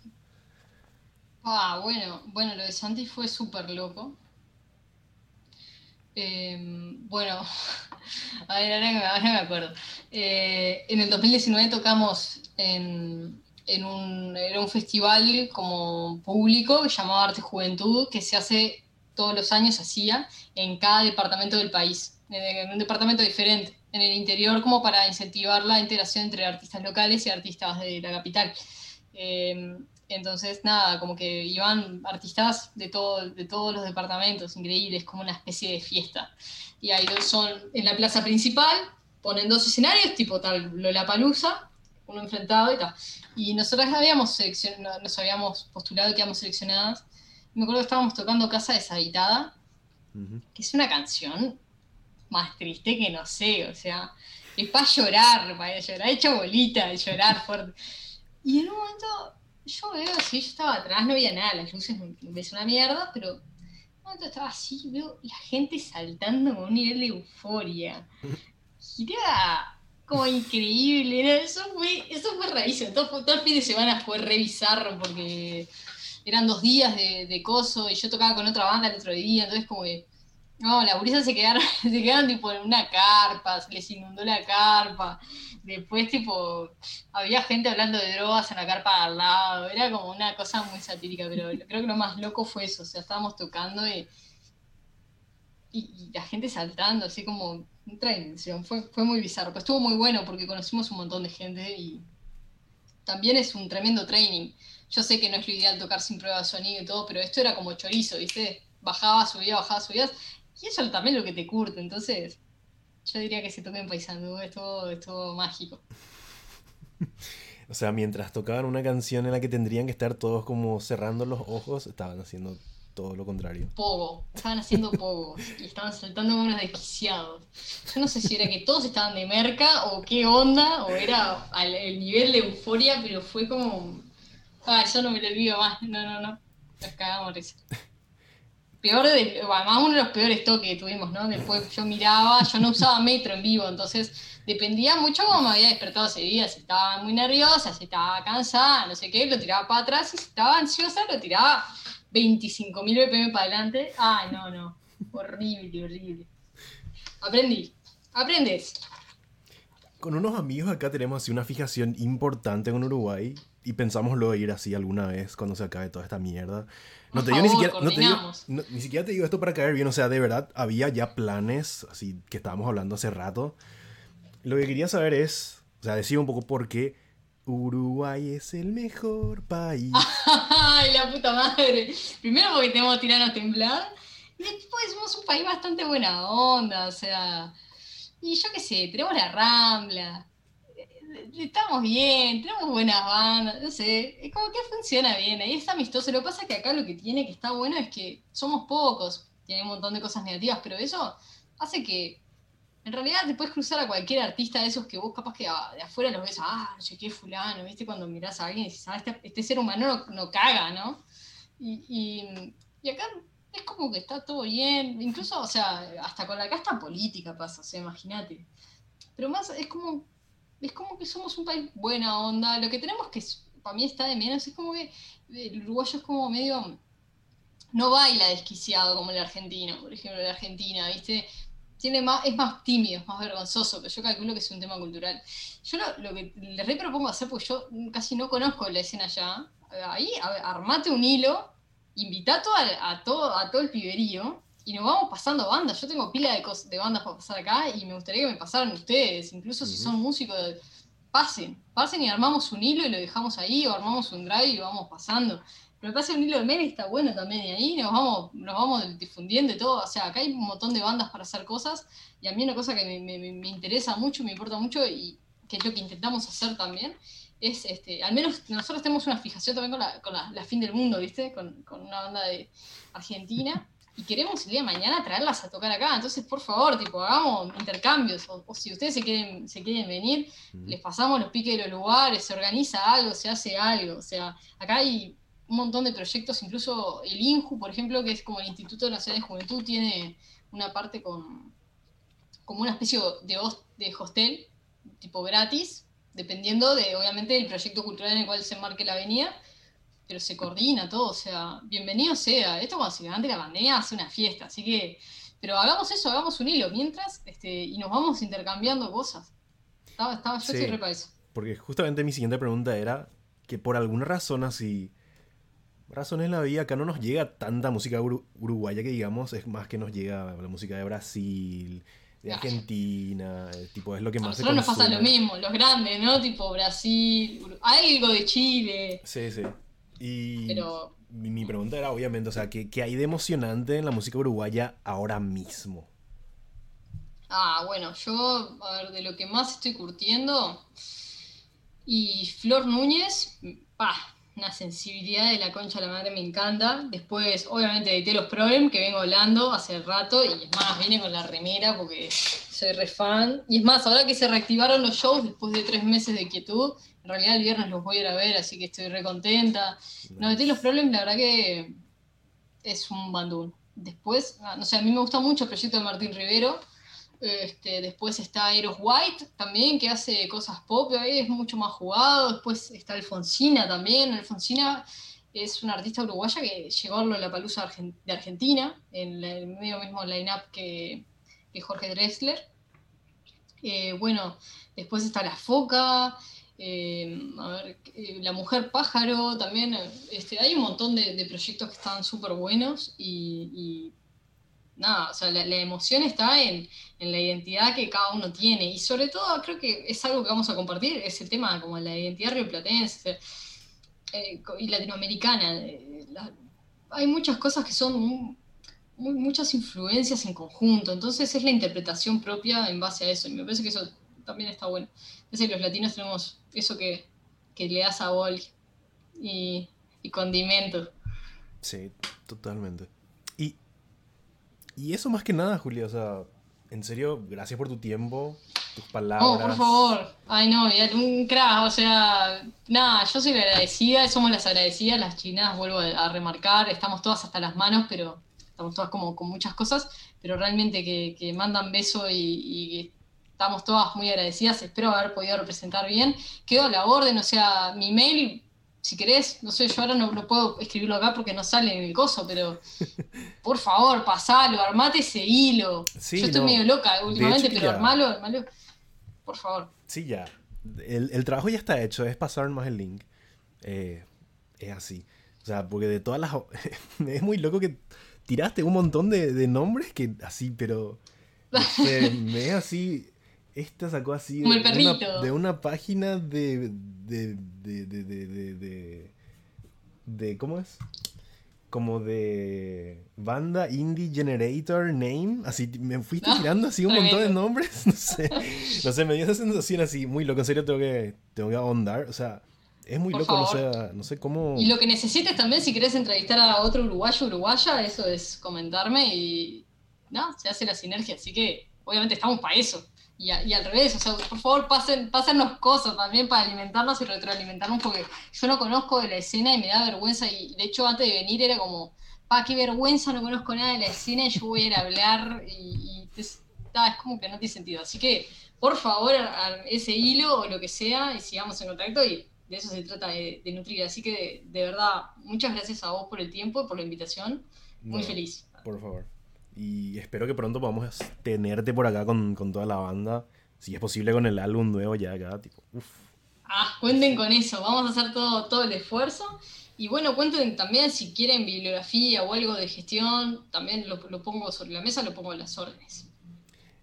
Ah, bueno, bueno, lo de Santi fue súper loco. Eh, bueno, a ver, ahora, me acuerdo. Eh, en el 2019 tocamos en, un, era un festival como público que llamaba Arte Juventud, que se hace todos los años, hacía en cada departamento del país, en un departamento diferente, en el interior, como para incentivar la integración entre artistas locales y artistas de la capital. Eh, entonces, nada, como que iban artistas de, todo, de todos los departamentos, increíbles, como una especie de fiesta. Y ahí son en la plaza principal, ponen dos escenarios, tipo tal Lollapalooza, uno enfrentado y tal. Y nosotras habíamos seleccionado, nos habíamos postulado que íbamos seleccionadas. Me acuerdo que estábamos tocando Casa Deshabitada, uh -huh. que es una canción más triste que no sé, o sea, es para llorar, para llorar, hecho bolita de llorar fuerte. Y en un momento yo veo así, yo estaba atrás, no veía nada, las luces ves una mierda, pero momento estaba así, veo la gente saltando con un nivel de euforia. Era como increíble, eso fue, eso fue rarísimo. Todo, todo, el fin de semana fue re bizarro porque eran dos días de, de, coso y yo tocaba con otra banda el otro día, entonces como que, no, las gurisas se quedaron, se quedaron tipo en una carpa, se les inundó la carpa. Después, tipo, había gente hablando de drogas en la carpa al lado. Era como una cosa muy satírica, pero creo que lo más loco fue eso. O sea, estábamos tocando y, y, y la gente saltando, así como otra dimensión. Fue, fue muy bizarro. Pero estuvo muy bueno porque conocimos un montón de gente y también es un tremendo training. yo sé que no es lo ideal tocar sin prueba de sonido y todo, pero esto era como chorizo, ¿viste? Bajaba, subía, bajaba, subías. Y eso también es lo que te curte, entonces yo diría que se toque en Paisandú, es todo, mágico. O sea, mientras tocaban una canción en la que tendrían que estar todos como cerrando los ojos, estaban haciendo todo lo contrario. Pogo, estaban haciendo pogo y estaban saltando unos desquiciados. Yo no sé si era que todos estaban de merca o qué onda, o era el nivel de euforia, pero fue como. Ah, yo no me lo olvido más. No, no, no. Nos cagamos risa peor de, además uno de los peores toques que tuvimos, ¿no? Después yo miraba, yo no usaba metro en vivo, entonces dependía mucho cómo me había despertado ese día, si estaba muy nerviosa, si estaba cansada, no sé qué, lo tiraba para atrás, y si estaba ansiosa, lo tiraba 25.000 BPM para adelante. Ay, no, no, horrible, horrible. Aprendí, aprendes. Con unos amigos acá tenemos así una fijación importante con Uruguay y pensamos luego ir así alguna vez cuando se acabe toda esta mierda. No te digo ni siquiera, no te digo, ni siquiera te digo esto para caer bien, o sea, de verdad había ya planes, así que estábamos hablando hace rato. Lo que quería saber es, o sea, decir un poco por qué Uruguay es el mejor país. Ay, la puta madre. Primero porque tenemos tiranos temblar y después somos un país bastante buena onda, o sea, y yo qué sé, tenemos la Rambla, estamos bien, tenemos buenas bandas, no sé, es como que funciona bien, ahí está amistoso. Lo que pasa es que acá lo que tiene que está bueno es que somos pocos, tiene un montón de cosas negativas, pero eso hace que en realidad te puedes cruzar a cualquier artista de esos que vos capaz que de afuera los ves, ah, che, qué fulano, ¿viste? Cuando mirás a alguien y dices, ah, este, este ser humano no, caga, ¿no? Y, y, acá es como que está todo bien, incluso, o sea, hasta con la casta política pasa, o sea, imagínate. Pero más es como es como que somos un país buena onda. Lo que tenemos que, para mí está de menos, es como que el uruguayo es como medio. No baila desquiciado como el argentino, por ejemplo, la Argentina, ¿viste? Tiene más, es más tímido, es más vergonzoso, pero yo calculo que es un tema cultural. Yo lo, que le re propongo hacer, porque yo casi no conozco la escena allá, ahí armate un hilo, invita a, todo, a todo el piberío, y nos vamos pasando bandas. Yo tengo pila de, de bandas para pasar acá y me gustaría que me pasaran ustedes, incluso si son músicos, pasen, pasen y armamos un hilo y lo dejamos ahí, o armamos un drive y vamos pasando. Pero pase un hilo de mail está bueno también, y ahí nos vamos, nos vamos difundiendo y todo. O sea, acá hay un montón de bandas para hacer cosas, y a mí una cosa que me, interesa mucho, me importa mucho, y que es lo que intentamos hacer también, es, este, al menos nosotros tenemos una fijación también con la, con la, Fin del Mundo, ¿viste? Con, con una banda de Argentina y queremos el día de mañana traerlas a tocar acá. Entonces, por favor, tipo, hagamos intercambios. O, si ustedes se quieren, se quieren venir, les pasamos los piques de los lugares, se organiza algo, se hace algo. O sea, acá hay un montón de proyectos, incluso el INJU, por ejemplo, que es como el Instituto Nacional de Juventud, tiene una parte con como una especie de, de hostel, tipo gratis, dependiendo de, obviamente, del proyecto cultural en el cual se marque la avenida pero se coordina todo, o sea, bienvenido sea. Esto cuando se levante la pandemia hace una fiesta, así que, pero hagamos eso, hagamos un hilo mientras, este, y nos vamos intercambiando cosas. Estaba, estaba, yo estoy re para eso. Porque justamente mi siguiente pregunta era que por alguna razón así, razones la vida, acá no nos llega tanta música uruguaya que digamos, es más que nos llega la música de Brasil, de Argentina, eh, tipo, es lo que más a nosotros nos pasa lo mismo, los grandes, ¿no? Tipo Brasil, algo de Chile. Sí, sí. Y mi, pregunta era, obviamente, o sea, ¿qué, hay de emocionante en la música uruguaya ahora mismo? Ah, bueno, yo, a ver, de lo que más estoy curtiendo, y Flor Núñez, pa, una sensibilidad de la concha de la madre me encanta. Después, obviamente, de Telos Problem, que vengo hablando hace rato, y es más, viene con la remera porque soy re fan. Y es más, ahora que se reactivaron los shows después de tres meses de quietud, en realidad el viernes los voy a ir a ver, así que estoy re contenta. No, de los Problems, la verdad que es un bandún. Después, ah, no sé, a mí me gusta mucho el proyecto de Martín Rivero. Este, después está Eros White también, que hace cosas pop, ahí es mucho más jugado. Después está Alfonsina también. Alfonsina es una artista uruguaya que llegó a la palusa de Argentina, en el medio mismo line-up que, Jorge Drexler. Eh, bueno, después está La Foca, eh, a ver, eh, La Mujer Pájaro también. Este, hay un montón de, proyectos que están súper buenos y, nada, o sea, la, emoción está en, la identidad que cada uno tiene y sobre todo creo que es algo que vamos a compartir, es el tema como la identidad rioplatense. eh, y latinoamericana. Eh, hay muchas cosas que son muchas influencias en conjunto, entonces es la interpretación propia en base a eso, y me parece que eso también está bueno. Es decir, los latinos tenemos eso que, le da sabor y, y condimento. Sí, totalmente. Y, y eso más que nada, Julia, o sea, en serio, gracias por tu tiempo, tus palabras. Oh, por favor. Ay, no, un crack, o sea, nada, yo soy la agradecida, somos las agradecidas, las chinas, vuelvo a remarcar, estamos todas hasta las manos, pero estamos todas como con muchas cosas, pero realmente que, mandan beso y, estamos todas muy agradecidas, espero haber podido representar bien. Quedo a la orden, o sea, mi mail si querés, no sé, yo ahora no, puedo escribirlo acá porque no sale en el coso, pero por favor, pasalo, armate ese hilo. yo estoy medio loca últimamente, pero armalo, armalo. Por favor. Sí, ya. El, trabajo ya está hecho, es pasar más el link. Eh, es así. O sea, porque de todas las... es muy loco que tiraste un montón de, nombres que así, pero... me es así esta sacó así de, una, página de de, de, de, de, ¿Cómo es? Como de banda indie generator name. Así me fuiste tirando así un montón de nombres. No sé. No sé, me dio esa sensación así muy loco. En serio, tengo que, tengo que ahondar. O sea, es muy loco, no sé, no sé cómo. Y lo que necesites también, si querés entrevistar a otro uruguayo uruguaya, eso es comentarme y. No, se hace la sinergia. Así que, obviamente, estamos para eso y, al revés, o sea, por favor pasen, pásennos cosas también para alimentarnos y retroalimentarnos, porque yo no conozco de la escena y me da vergüenza, y de hecho antes de venir era como, pa, qué vergüenza, no conozco nada de la escena y yo voy a ir a hablar y, es, como que no tiene sentido. Así que, por favor, ese hilo o lo que sea, y sigamos en contacto y de eso se trata de, nutrir. Así que, de, verdad, muchas gracias a vos por el tiempo y por la invitación. Muy feliz. Por favor. Y espero que pronto podamos tenerte por acá con, toda la banda. Si es posible con el álbum nuevo ya acá, tipo, Ah, cuenten con eso, vamos a hacer todo, todo el esfuerzo. Y bueno, cuenten también si quieren bibliografía o algo de gestión, también lo, pongo sobre la mesa, lo pongo en las órdenes.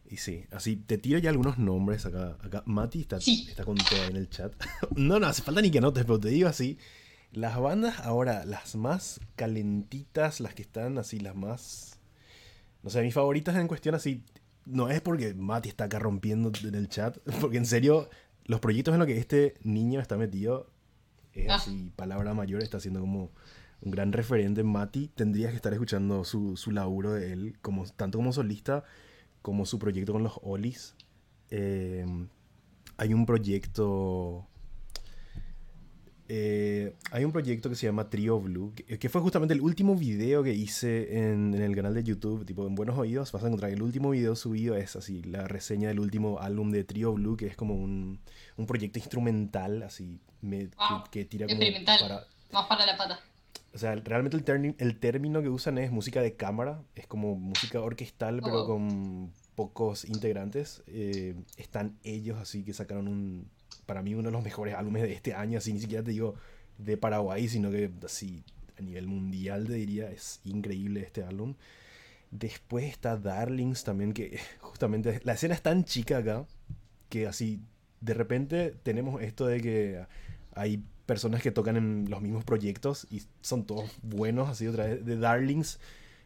Y sí, así te tiro ya algunos nombres acá. acá Mati está, está con todo en el chat. no, no hace falta ni que anotes, pero te digo así. Las bandas ahora, las más calentitas, las que están así, las más o sea, mis favoritas en cuestión así, no es porque Mati está acá rompiendo en el chat, porque en serio, los proyectos en los que este niño está metido, es ah. así, palabra mayor, está siendo como un gran referente. Mati, tendrías que estar escuchando su, su laburo de él, como, tanto como solista, como su proyecto con los Olis. Eh, hay un proyecto eh, hay un proyecto que se llama Trio Blue, que, fue justamente el último video que hice en, el canal de YouTube, tipo en Buenos Oídos, vas a encontrar el último video subido, es así, la reseña del último álbum de Trio Blue, que es como un, un proyecto instrumental, así, que, tira como para... Más para la pata. O sea, realmente el, el término que usan es música de cámara, es como música orquestal, pero oh. con pocos integrantes. Eh, están ellos así que sacaron un, para mí uno de los mejores álbumes de este año, así ni siquiera te digo de Paraguay, sino que así a nivel mundial te diría, es increíble este álbum. Después está Darlings también, que justamente la escena es tan chica acá, que así de repente tenemos esto de que hay personas que tocan en los mismos proyectos y son todos buenos, así otra vez. De Darlings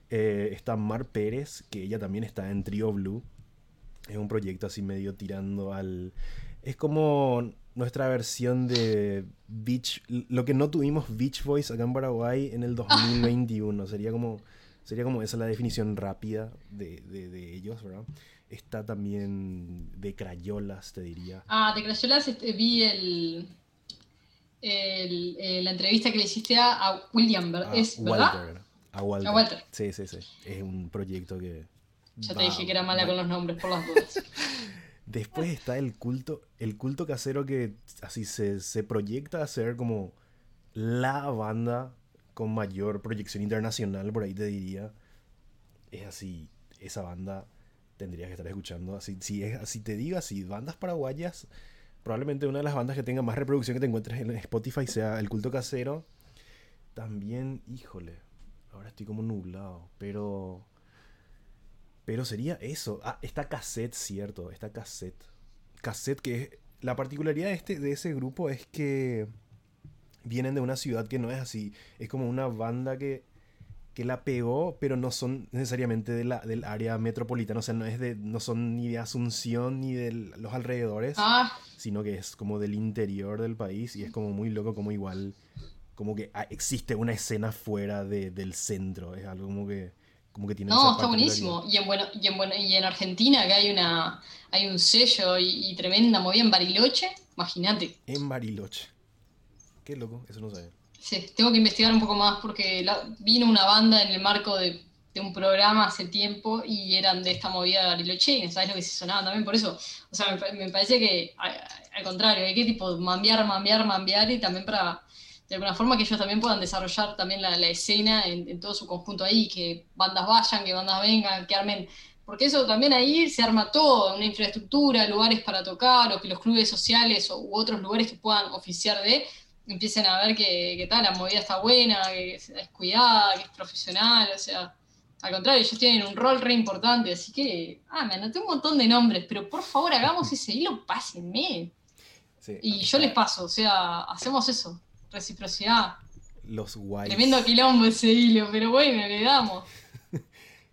eh, está Mar Pérez, que ella también está en Trio Blue. Es un proyecto así medio tirando al es como nuestra versión de Beach, lo que no tuvimos Beach Boys acá en Paraguay en el 2021. sería como, sería como esa la definición rápida de, de, ellos, ¿verdad? Está también de Crayolas, te diría. Ah, de Crayolas este, vi el, el, la entrevista que le hiciste a, William, ¿verdad? ¿Es, ¿verdad? A Walter. a Walter. Sí, sí, sí. Es un proyecto que... Ya te dije que era mala con los nombres, por las dudas. Después está el culto, el culto casero que así se, se proyecta a ser como la banda con mayor proyección internacional, por ahí te diría. Es así, esa banda tendrías que estar escuchando. Así, si es así te digo así, bandas paraguayas, probablemente una de las bandas que tenga más reproducción que te encuentres en Spotify sea El Culto Casero. También, híjole, ahora estoy como nublado, pero pero sería eso. Ah, está cassette, cierto. Está cassette. Cassette que es... La particularidad de, este, de ese grupo es que vienen de una ciudad que no es así. Es como una banda que, que la pegó, pero no son necesariamente de la, del área metropolitana. O sea, no, es de, no son ni de Asunción ni de los alrededores, Ah, sino que es como del interior del país y es como muy loco, como igual, como que ah, existe una escena fuera de- del centro. Es algo como que, como que tiene no, está buenísimo. Y en, bueno, y en, bueno, y en Argentina, que hay una, hay un sello y, y tremenda movida en Bariloche, imagínate. En Bariloche. Qué loco, eso no sabía. Sí, tengo que investigar un poco más porque la- vino una banda en el marco de, de un programa hace tiempo y eran de esta movida de Bariloche y sabes lo que se sonaba también por eso. O sea, me, pa- me parece que al contrario, hay que tipo mambiar, mambiar, mambiar y también para de alguna forma que ellos también puedan desarrollar también la, la escena en, en todo su conjunto ahí, que bandas vayan, que bandas vengan, que armen. Porque eso también ahí se arma todo, una infraestructura, lugares para tocar, o que los clubes sociales o, u otros lugares que puedan oficiar de, empiecen a ver que, que tal, la movida está buena, que es es cuidada, que es profesional, o sea, al contrario, ellos tienen un rol re importante, así que, ah, me anoté un montón de nombres, pero por favor hagamos ese hilo, pásenme. Sí, Y yo les paso, o sea, hacemos eso, reciprocidad. Los guays. Tremendo quilombo ese hilo, pero bueno, le damos.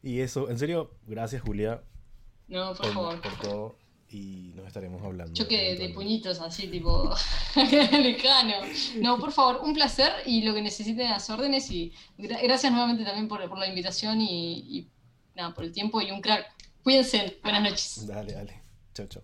Y eso, en serio, gracias Julia No, por por, favor. por todo y nos estaremos hablando. Choque de puñitos así, tipo lejano. No, por favor, un placer y lo que necesiten las órdenes. Y gra- gracias nuevamente también por, por la invitación y, y nada, por el tiempo y un crack. Cuídense, buenas noches. Dale, dale. Chao, chao.